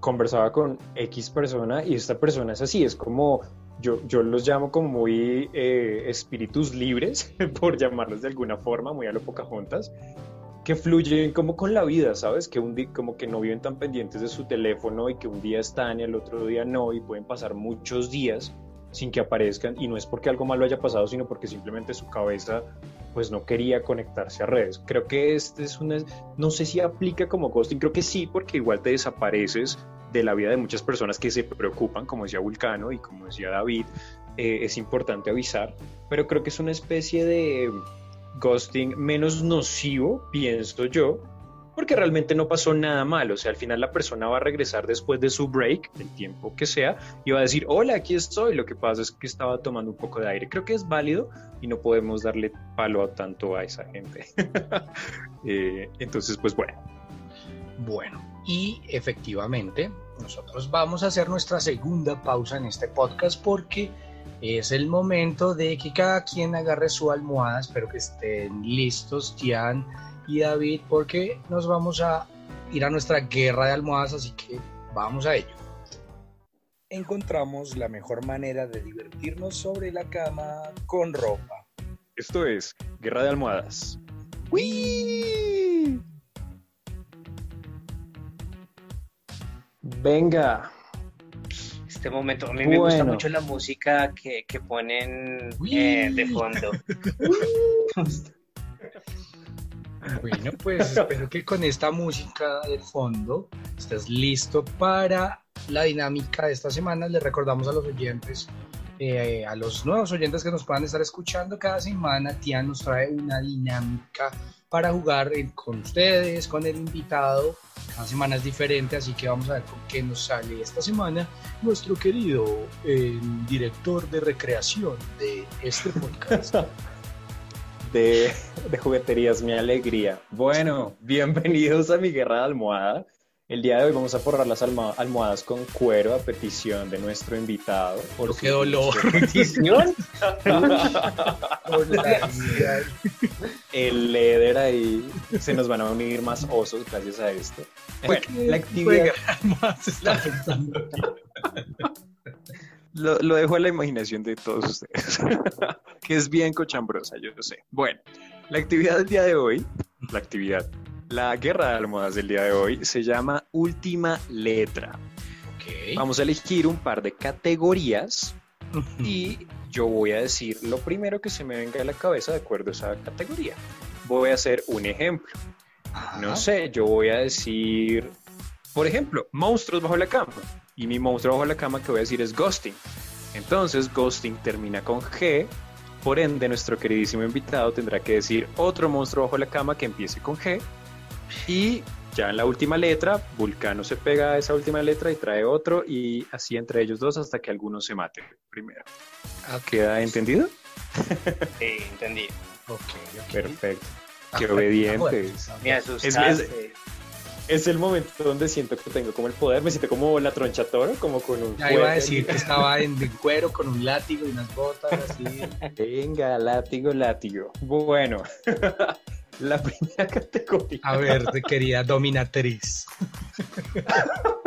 conversaba con X persona y esta persona es así, es como, yo, yo los llamo como muy eh, espíritus libres, por llamarlos de alguna forma, muy a lo juntas que fluyen como con la vida, ¿sabes? Que un día, como que no viven tan pendientes de su teléfono y que un día están y el otro día no y pueden pasar muchos días sin que aparezcan y no es porque algo malo haya pasado, sino porque simplemente su cabeza pues no quería conectarse a redes. Creo que este es una, no sé si aplica como ghosting, creo que sí, porque igual te desapareces de la vida de muchas personas que se preocupan, como decía Vulcano y como decía David, eh, es importante avisar, pero creo que es una especie de ghosting menos nocivo, pienso yo, porque realmente no pasó nada mal. O sea, al final la persona va a regresar después de su break, el tiempo que sea, y va a decir, hola, aquí estoy. Lo que pasa es que estaba tomando un poco de aire. Creo que es válido y no podemos darle palo a tanto a esa gente. Eh, entonces, pues bueno. Bueno, y efectivamente, nosotros vamos a hacer nuestra segunda pausa en este podcast porque es el momento de que cada quien agarre su almohada. Espero que estén listos, Tian y David, porque nos vamos a ir a nuestra guerra de almohadas, así que vamos a ello. Encontramos la mejor manera de divertirnos sobre la cama con ropa. Esto es Guerra de Almohadas. ¡Wii! Venga. Este momento, a mí me gusta mucho la música que, que ponen eh, de fondo. Bueno, pues espero que con esta música de fondo estés listo para la dinámica de esta semana. Les recordamos a los oyentes, eh, a los nuevos oyentes que nos puedan estar escuchando cada semana, Tian nos trae una dinámica para jugar con ustedes, con el invitado. Cada semana es diferente, así que vamos a ver con qué nos sale esta semana nuestro querido eh, director de recreación de este podcast. de, jugueterías, mi alegría. Bueno, bienvenidos a mi guerra de almohada. El día de hoy vamos a forrar las almohadas con cuero a petición de nuestro invitado. Por qué dolor. ¿Petición? El leder ahí se nos van a unir más osos gracias a esto. Bueno, la actividad. está pensando lo, lo, dejo a la imaginación de todos ustedes, que es bien cochambrosa, yo lo sé. Bueno, la actividad del día de hoy, la actividad, la guerra de almohadas del día de hoy se llama Última Letra. Okay. Vamos a elegir un par de categorías y yo voy a decir lo primero que se me venga a la cabeza de acuerdo a esa categoría. Voy a hacer un ejemplo. No sé, yo voy a decir, por ejemplo, monstruos bajo la cama y mi monstruo bajo la cama que voy a decir es Ghosting. Entonces, Ghosting termina con G, por ende, nuestro queridísimo invitado tendrá que decir otro monstruo bajo la cama que empiece con G. Y ya en la última letra, Vulcano se pega a esa última letra y trae otro, y así entre ellos dos hasta que alguno se mate primero. ¿Queda entendido? Sí, entendí. Ok, Perfecto. Qué obedientes. Me asustaste. Es, es el momento donde siento que tengo como el poder, me siento como la troncha toro, como con un... Ya iba a decir que estaba en de cuero con un látigo y unas botas así. Venga, látigo, látigo. Bueno, la primera categoría. A ver, querida dominatriz.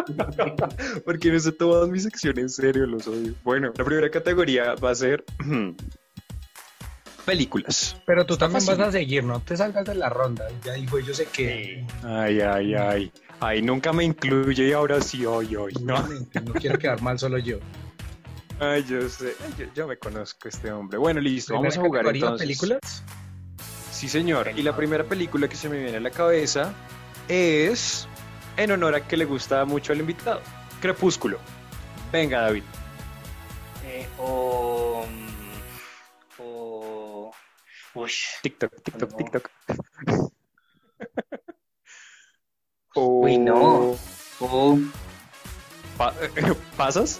Porque no sé todas mis secciones en serio, los odio. Bueno, la primera categoría va a ser películas. Pero tú también vas a seguir, no te salgas de la ronda. Ya dijo, yo sé que. Ay, ay, ay. Ay, nunca me incluye y ahora sí, hoy, hoy. No. no quiero quedar mal solo yo. Ay, yo sé. Yo, yo me conozco este hombre. Bueno, listo. Vamos a jugar entonces. películas? Sí, señor. Y la primera película que se me viene a la cabeza es en honor a que le gusta mucho al invitado. Crepúsculo. Venga, David. Eh, o. Uy. TikTok, TikTok, No. TikTok. Uy, no. O. Pa- ¿Pasas?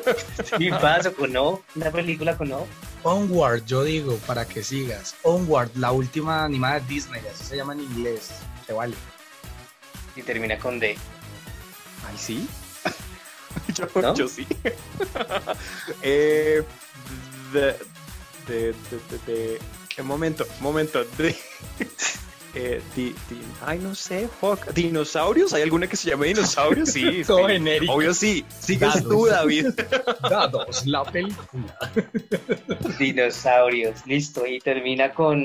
Sí, paso con no. Una película con no. Onward, yo digo, para que sigas. Onward, la última animada de Disney, así se llama en inglés. Se vale. Y termina con D. Ay, sí. yo, ¿No? yo sí. eh, de, de, de, de, ¿Qué momento? Momento. Eh, di- di- ay, no sé, fuck. ¿Dinosaurios? ¿Hay alguna que se llame dinosaurios? Sí, Todo sí. genérico. Obvio sí. Sigues Dados. tú, David. Dados, la película. Dinosaurios. Listo. Y termina con.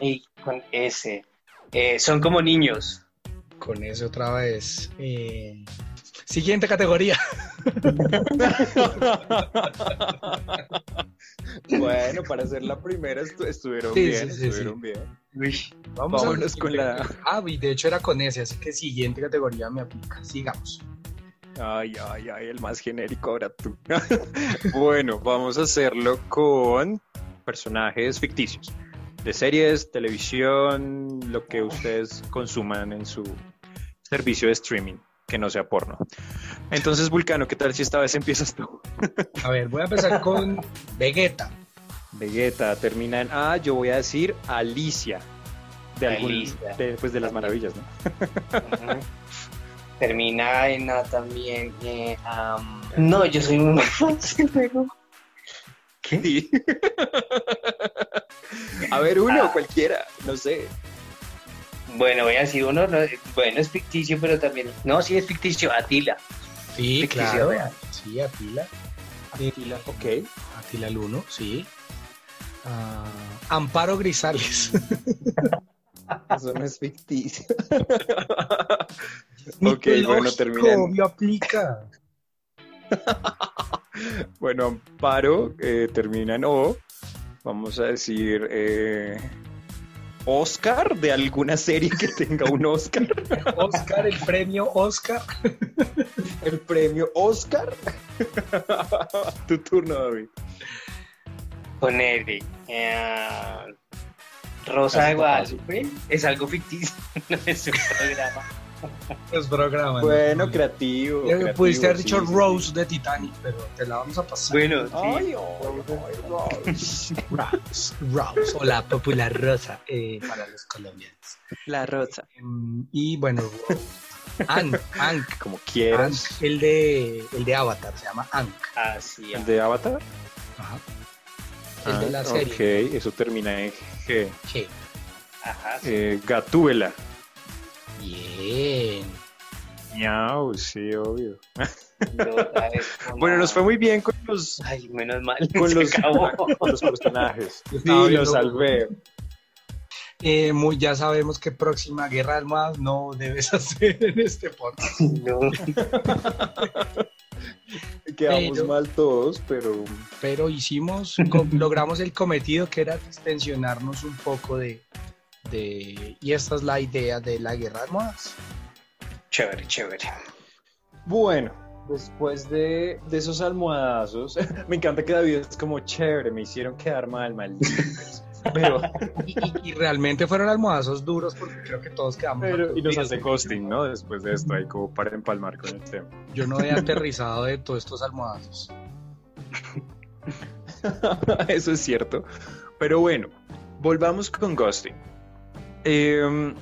Y con S. Eh, son como niños. Con eso otra vez. Eh, Siguiente categoría. Bueno, para hacer la primera estu- estuvieron Sí, bien, sí, sí, estuvieron bien. Uy. Vamos a Vámonos con la- Ah, y de hecho era con ese, así que siguiente categoría me aplica. Sigamos. Ay, ay, ay, el más genérico ahora tú. bueno, vamos a hacerlo con personajes ficticios. De series, televisión, lo que ustedes consuman en su servicio de streaming, que no sea porno. Entonces, Vulcano, ¿qué tal si esta vez empiezas tú? A ver, voy a empezar con Vegeta. Vegeta termina en A, yo voy a decir Alicia. De, algún, Alicia. de, pues de las maravillas, ¿no? Termina en A también. eh, am, no, yo soy juego. ¿Qué? Sí. a ver, uno, cualquiera, no sé. Bueno, voy a decir uno. no, bueno, es ficticio, pero también. No, sí es ficticio. Atila. Sí, Ficticio claro. real. Sí, Atila. Atila, ok. Atila el 1, sí. Ah, Amparo Grisales. Eso no es ficticio. ok, bueno, termina en- obvio aplica. Bueno, Amparo eh, termina en O. Vamos a decir eh, Oscar de alguna serie que tenga un Oscar. Oscar, el premio Oscar. El premio Oscar. tu turno, David. Ponerle. eh, Rosa de Guadalupe. Es algo ficticio. No es un programa. Los programas. Bueno, creativo. Eh, creativo, Pudiste haber dicho sí, sí. Rose de Titanic, pero te la vamos a pasar. Bueno, sí. Ay, ay, ay, Rose. Rose, Rose, o la popular rosa eh, para los colombianos. La rosa. Em, y bueno, Ank, Ank, Como quieras. Ank, el de, el de Avatar, se llama Ank. ¿El de Avatar? Ajá. El de la Ah, serie. Ok, eso termina en G. Che, Ajá. sí. Eh, Gatúbela. Bien. Miau, sí, obvio. Bueno, nos fue muy bien con los, Ay, menos mal. con se los, acabó. con los personajes. Sí, lo viendo- salvé. Eh, muy, ya sabemos que próxima guerra de almohadas no debes hacer en este podcast. No. Quedamos Pero- mal todos, pero Pero hicimos, logramos el cometido que era extensionarnos un poco de, de... Y esta es la idea de la guerra de almohadas. Chévere, chévere. bueno. Después de, de esos almohadazos, me encanta que David es como chévere, me hicieron quedar mal, malditos. Pero, Y, y- y realmente fueron almohazos duros porque creo que todos quedamos... pero y nos hace ghosting, ¿no? Después de esto, ahí como para empalmar con el tema. Yo no he aterrizado de todos estos almohazos. Eso es cierto. Pero bueno, volvamos con Ghosting. Em,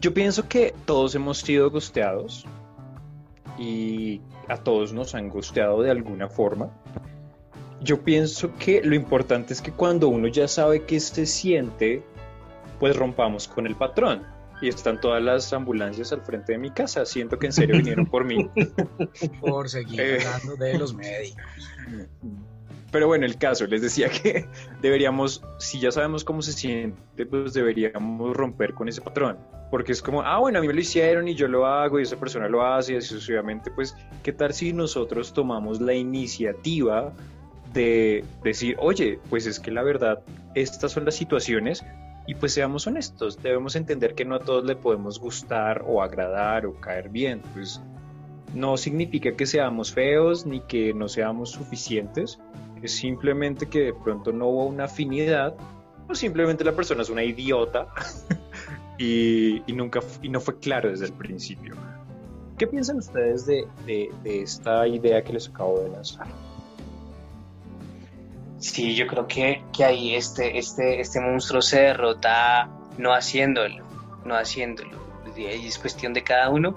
yo pienso que todos hemos sido gusteados y a todos nos han gusteado de alguna forma. Yo pienso que lo importante es que cuando uno ya sabe qué se siente, pues rompamos con el patrón. Y están todas las ambulancias al frente de mi casa. Siento que en serio vinieron por mí. Por seguir Eh. hablando de los médicos. Pero bueno, el caso, les decía que deberíamos, si ya sabemos cómo se siente, pues deberíamos romper con ese patrón. Porque es como, ah, bueno, a mí me lo hicieron y yo lo hago y esa persona lo hace y así sucesivamente, pues, ¿qué tal si nosotros tomamos la iniciativa de decir, oye, pues es que la verdad, estas son las situaciones y pues seamos honestos, debemos entender que no a todos le podemos gustar o agradar o caer bien, pues no significa que seamos feos ni que no seamos suficientes, simplemente que de pronto no hubo una afinidad o simplemente la persona es una idiota y, y nunca y no fue claro desde el principio. ¿Qué piensan ustedes de, de- esta idea que les acabo de lanzar? Sí, yo creo que, que ahí este, este, este monstruo se derrota no haciéndolo, no haciéndolo. Es cuestión de cada uno.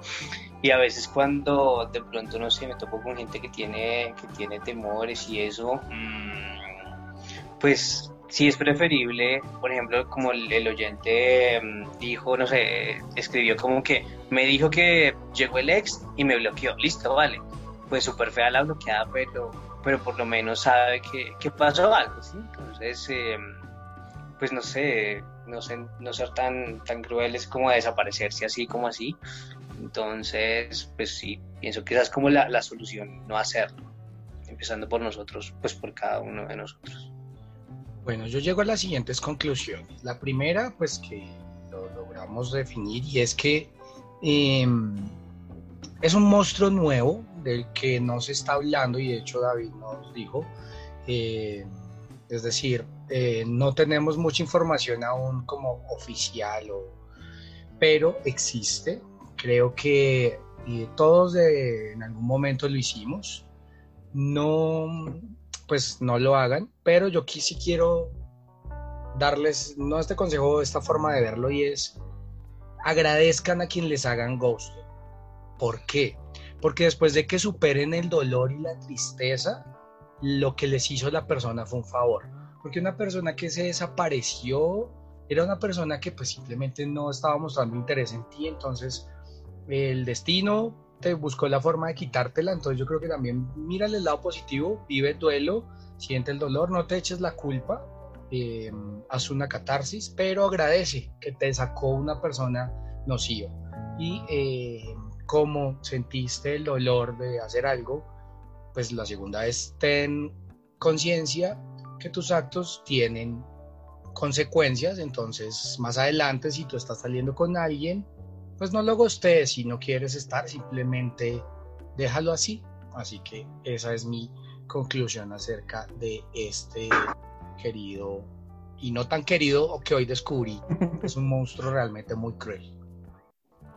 Y a veces cuando de pronto, no sé, me topo con gente que tiene, que tiene temores y eso, mm, pues sí es preferible, por ejemplo, como el, oyente mm, dijo, no sé, escribió como que me dijo que llegó el ex y me bloqueó, listo, vale. Pues súper fea la bloqueada, pero, pero por lo menos sabe que, que pasó algo, ¿sí? Entonces, eh, pues no sé, no sé, no ser tan, tan crueles como desaparecerse así como así. Entonces, pues sí, pienso que esa es como la, la solución, no hacerlo. Empezando por nosotros, pues por cada uno de nosotros. Bueno, yo llego a las siguientes conclusiones. La primera, pues que lo logramos definir y es que em, es un monstruo nuevo del que no se está hablando y de hecho David nos dijo. Eh, es decir, eh, no tenemos mucha información aún como oficial, o, pero existe. Creo que todos en algún momento lo hicimos. No, pues no lo hagan, pero yo sí quiero darles, no este consejo, esta forma de verlo y es agradezcan a quien les hagan ghost. ¿Por qué? Porque después de que superen el dolor y la tristeza, lo que les hizo la persona fue un favor. Porque una persona que se desapareció era una persona que pues simplemente no estaba mostrando interés en ti, entonces el destino te buscó la forma de quitártela, entonces yo creo que también mira el lado positivo, vive el duelo, siente el dolor, no te eches la culpa, eh, haz una catarsis, pero agradece que te sacó una persona nociva. Y eh, como sentiste el dolor de hacer algo, pues la segunda es ten conciencia que tus actos tienen consecuencias, entonces más adelante si tú estás saliendo con alguien, pues no lo gostes si no quieres estar, simplemente déjalo así. Así que esa es mi conclusión acerca de este querido y no tan querido o que hoy descubrí. Es un monstruo realmente muy cruel.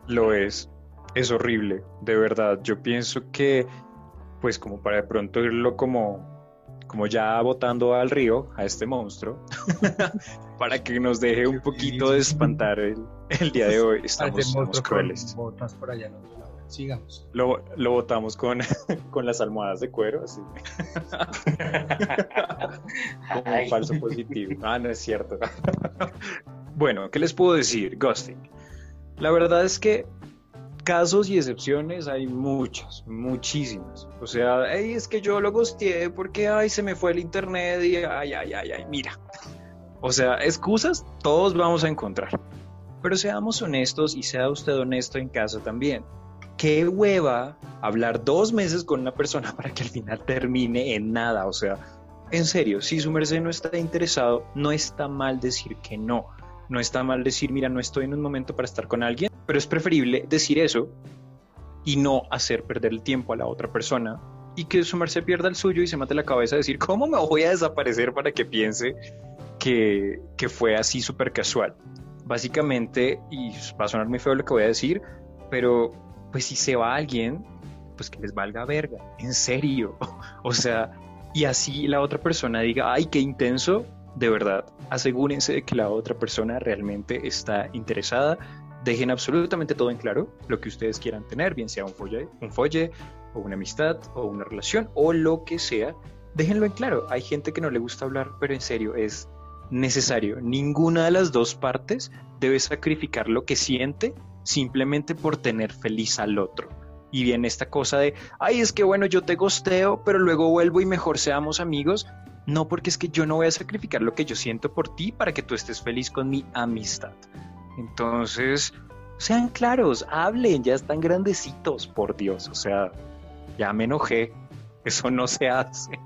Lo es, es horrible, de verdad. Yo pienso que, pues como para de pronto irlo como, como ya botando al río, a este monstruo, para que nos deje un poquito de espantar el, el día de hoy. Estamos, crueles. Botas por allá, sigamos. Lo, lo botamos con, con las almohadas de cuero, así. Como un falso positivo. Ah, no es cierto. bueno, ¿qué les puedo decir? Ghosting. La verdad es que casos y excepciones hay muchas, muchísimas. O sea, es que yo lo ghosteé porque ay, se me fue el internet y ay, ay, ay, ay, mira. O sea, excusas todos vamos a encontrar. Pero seamos honestos y sea usted honesto en casa también qué hueva hablar dos meses con una persona para que al final termine en nada. O sea, en serio, si su merced no está interesado, no está mal decir que no. No está mal decir, mira, no estoy en un momento para estar con alguien, pero es preferible decir eso y no hacer perder el tiempo a la otra persona y que su merced pierda el suyo y se mate la cabeza a decir, ¿cómo me voy a desaparecer para que piense que, que fue así súper casual? Básicamente, y va a sonar muy feo lo que voy a decir, pero pues si se va alguien, pues que les valga verga, en serio. O sea, y así la otra persona diga, ay, qué intenso, de verdad, asegúrense de que la otra persona realmente está interesada. Dejen absolutamente todo en claro, lo que ustedes quieran tener, bien sea un folle, un folle o una amistad o una relación o lo que sea. Déjenlo en claro. Hay gente que no le gusta hablar, pero en serio es necesario. Ninguna de las dos partes debe sacrificar lo que siente simplemente por tener feliz al otro. Y viene esta cosa de, ay, es que bueno, yo te gosteo, pero luego vuelvo y mejor seamos amigos. No, porque es que yo no voy a sacrificar lo que yo siento por ti para que tú estés feliz con mi amistad. Entonces, sean claros, hablen, ya están grandecitos, por Dios. O sea, ya me enojé. Eso no se hace.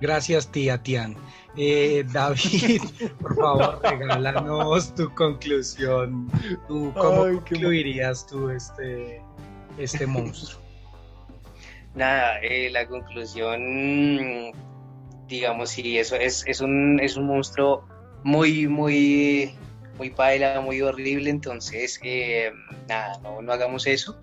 Gracias, tía Tian. Eh, David, por favor, regálanos tu conclusión. ¿Tú, ¿Cómo concluirías tú este, este monstruo? Nada, eh, la conclusión, digamos, sí, eso es, es, un, es un monstruo muy, muy, muy paila, muy horrible, entonces, eh, nada, no, no hagamos eso.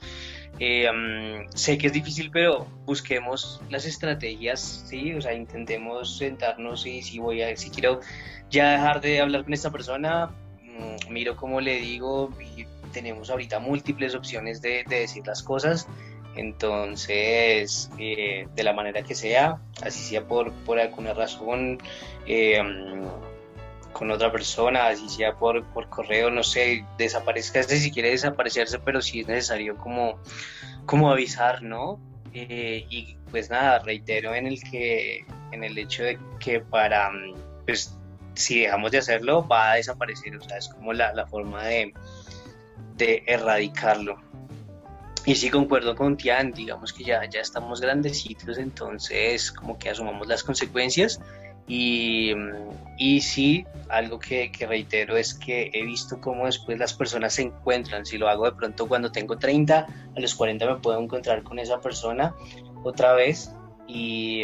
Eh, sé que es difícil, pero busquemos las estrategias, sí, o sea, intentemos sentarnos y si voy a, si quiero ya dejar de hablar con esta persona, mm, miro cómo le digo y tenemos ahorita múltiples opciones de, decir las cosas, entonces, eh, de la manera que sea, así sea por, por alguna razón, eh, con otra persona, así sea por, por correo, no sé, desaparezca si quiere desaparecerse, pero sí es necesario como, como avisar, ¿no? Eh, y pues nada, reitero en el que, en el hecho de que para, pues si dejamos de hacerlo, va a desaparecer, o sea, es como la, la forma de, de erradicarlo. Y sí concuerdo con Tian, digamos que ya, ya estamos grandecitos, entonces como que asumamos las consecuencias Y, sí, algo que, reitero es que he visto cómo después las personas se encuentran. Si lo hago de pronto cuando tengo 30, a los 40 me puedo encontrar con esa persona otra vez. Y,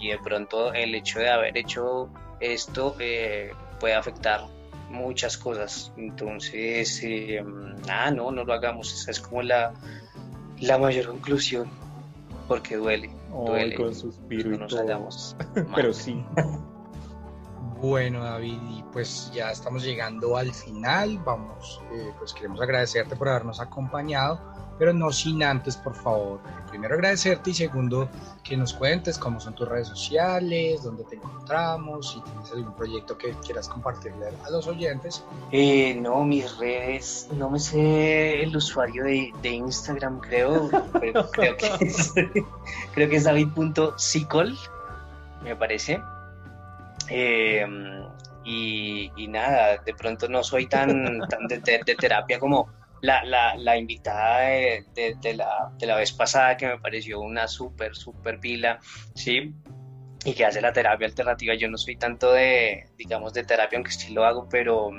y de pronto el hecho de haber hecho esto eh, puede afectar muchas cosas. Entonces, nada, no, no lo hagamos. Esa es como la, la mayor conclusión, porque duele. duele con suspiro y todo. Pero sí. Bueno, David, y pues ya estamos llegando al final. Vamos, eh, pues queremos agradecerte por habernos acompañado pero no sin antes, por favor, primero agradecerte y segundo, que nos cuentes cómo son tus redes sociales, dónde te encontramos, si tienes algún proyecto que quieras compartirle a los oyentes. Eh, no, mis redes, no me sé el usuario de, de Instagram, creo, pero creo que es, creo que es david.sicol, me parece. Eh, y, y, nada, de pronto no soy tan, tan de, de, de terapia como la, la, la invitada de, de, la, de, la, vez pasada que me pareció una súper, súper pila, ¿sí? Y que hace la terapia alternativa. Yo no soy tanto de, digamos, de terapia, aunque sí lo hago, pero,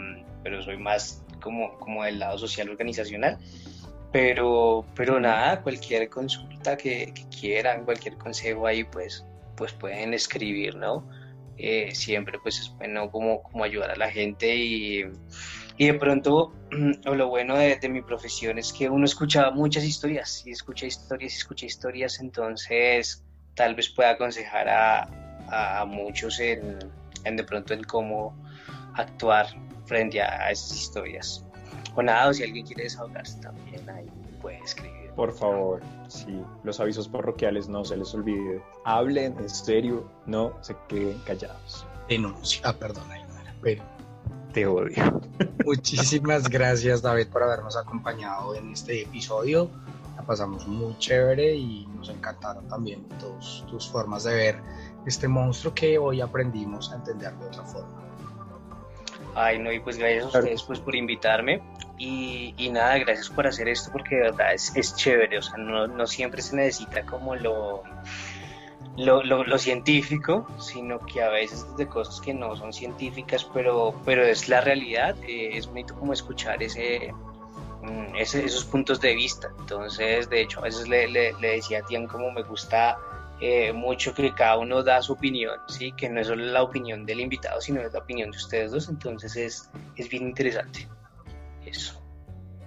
pero soy más como, como del lado social organizacional. Pero, pero nada, cualquier consulta que, que quieran, cualquier consejo ahí, pues, pues pueden escribir, ¿no? Eh, siempre pues es bueno como, como ayudar a la gente y y de pronto, lo bueno de, mi profesión es que uno escucha muchas historias, y escucha historias, y escucha historias, entonces tal vez pueda aconsejar a, a muchos en, en, de pronto en cómo actuar frente a, esas historias. O nada, o si alguien quiere desahogarse también, ahí puede escribir. Por favor, sí, los avisos parroquiales no se les olvide. Hablen en serio, no se queden callados. Denuncia, ah, perdón, ahí no era, pero te odio. Muchísimas gracias David por habernos acompañado en este episodio. La pasamos muy chévere y nos encantaron también tus, tus formas de ver este monstruo que hoy aprendimos a entender de otra forma. Ay, no, y pues gracias a ustedes pues, por invitarme y, y, nada, gracias por hacer esto porque de verdad es, es chévere, o sea, no, no siempre se necesita como lo lo, lo, lo, científico, sino que a veces de cosas que no son científicas, pero, pero es la realidad. Eh, es bonito como escuchar ese, mm, ese, esos puntos de vista. Entonces, de hecho, a veces le, le, le decía a Tian como me gusta eh, mucho que cada uno da su opinión, ¿sí? que no es solo la opinión del invitado, sino es la opinión de ustedes dos. Entonces, es, es bien interesante. Eso.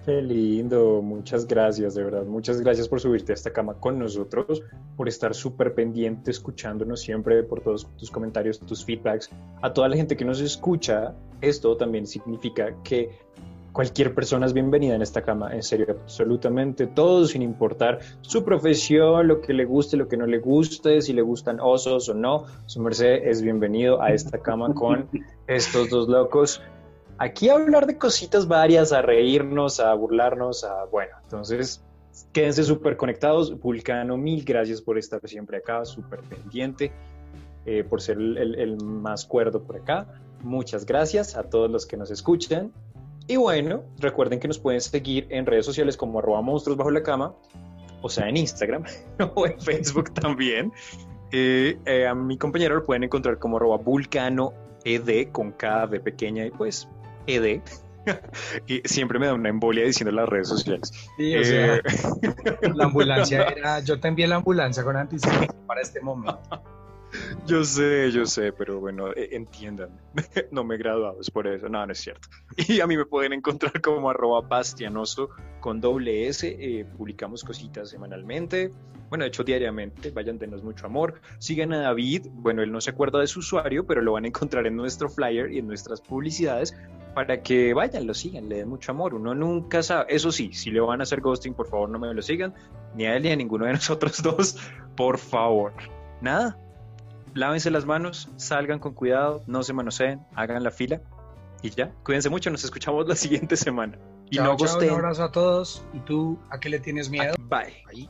Qué lindo, muchas gracias, de verdad. Muchas gracias por subirte a esta cama con nosotros, por estar súper pendiente, escuchándonos siempre, por todos tus comentarios, tus feedbacks. A toda la gente que nos escucha, esto también significa que cualquier persona es bienvenida en esta cama, en serio, absolutamente todos, sin importar su profesión, lo que le guste, lo que no le guste, si le gustan osos o no, su merced es bienvenido a esta cama con estos dos locos aquí a hablar de cositas varias, a reírnos, a burlarnos, a bueno, entonces quédense súper conectados. Vulcano, mil gracias por estar siempre acá, súper pendiente, eh, por ser el, más cuerdo por acá. Muchas gracias a todos los que nos escuchan. Y bueno, recuerden que nos pueden seguir en redes sociales como arroba monstruos bajo la cama, o sea, en Instagram o en Facebook también. Eh, eh, a mi compañero lo pueden encontrar como arroba vulcano ed con K de pequeña y pues ED. y siempre me da una embolia diciendo las redes sociales. Sí, o sea, eh, la ambulancia era, yo te envié la ambulancia con anticipación para este momento. Yo sé, yo sé, pero bueno, eh, entiendan, no me he graduado, es por eso, no, no es cierto. Y a mí me pueden encontrar como arroba bastianoso con doble S, eh, publicamos cositas semanalmente, bueno, de hecho diariamente, vayan, denos mucho amor. Sigan a David, bueno, él no se acuerda de su usuario, pero lo van a encontrar en nuestro flyer y en nuestras publicidades para que vayan, lo sigan, le den mucho amor. Uno nunca sabe, eso sí, si le van a hacer ghosting, por favor no me lo sigan, ni a él ni a ninguno de nosotros dos, por favor. Nada, lávense las manos, salgan con cuidado, no se manoseen, hagan la fila y ya, cuídense mucho, nos escuchamos la siguiente semana. Y chao, no chao, un abrazo a todos. ¿Y tú a qué le tienes miedo? Bye.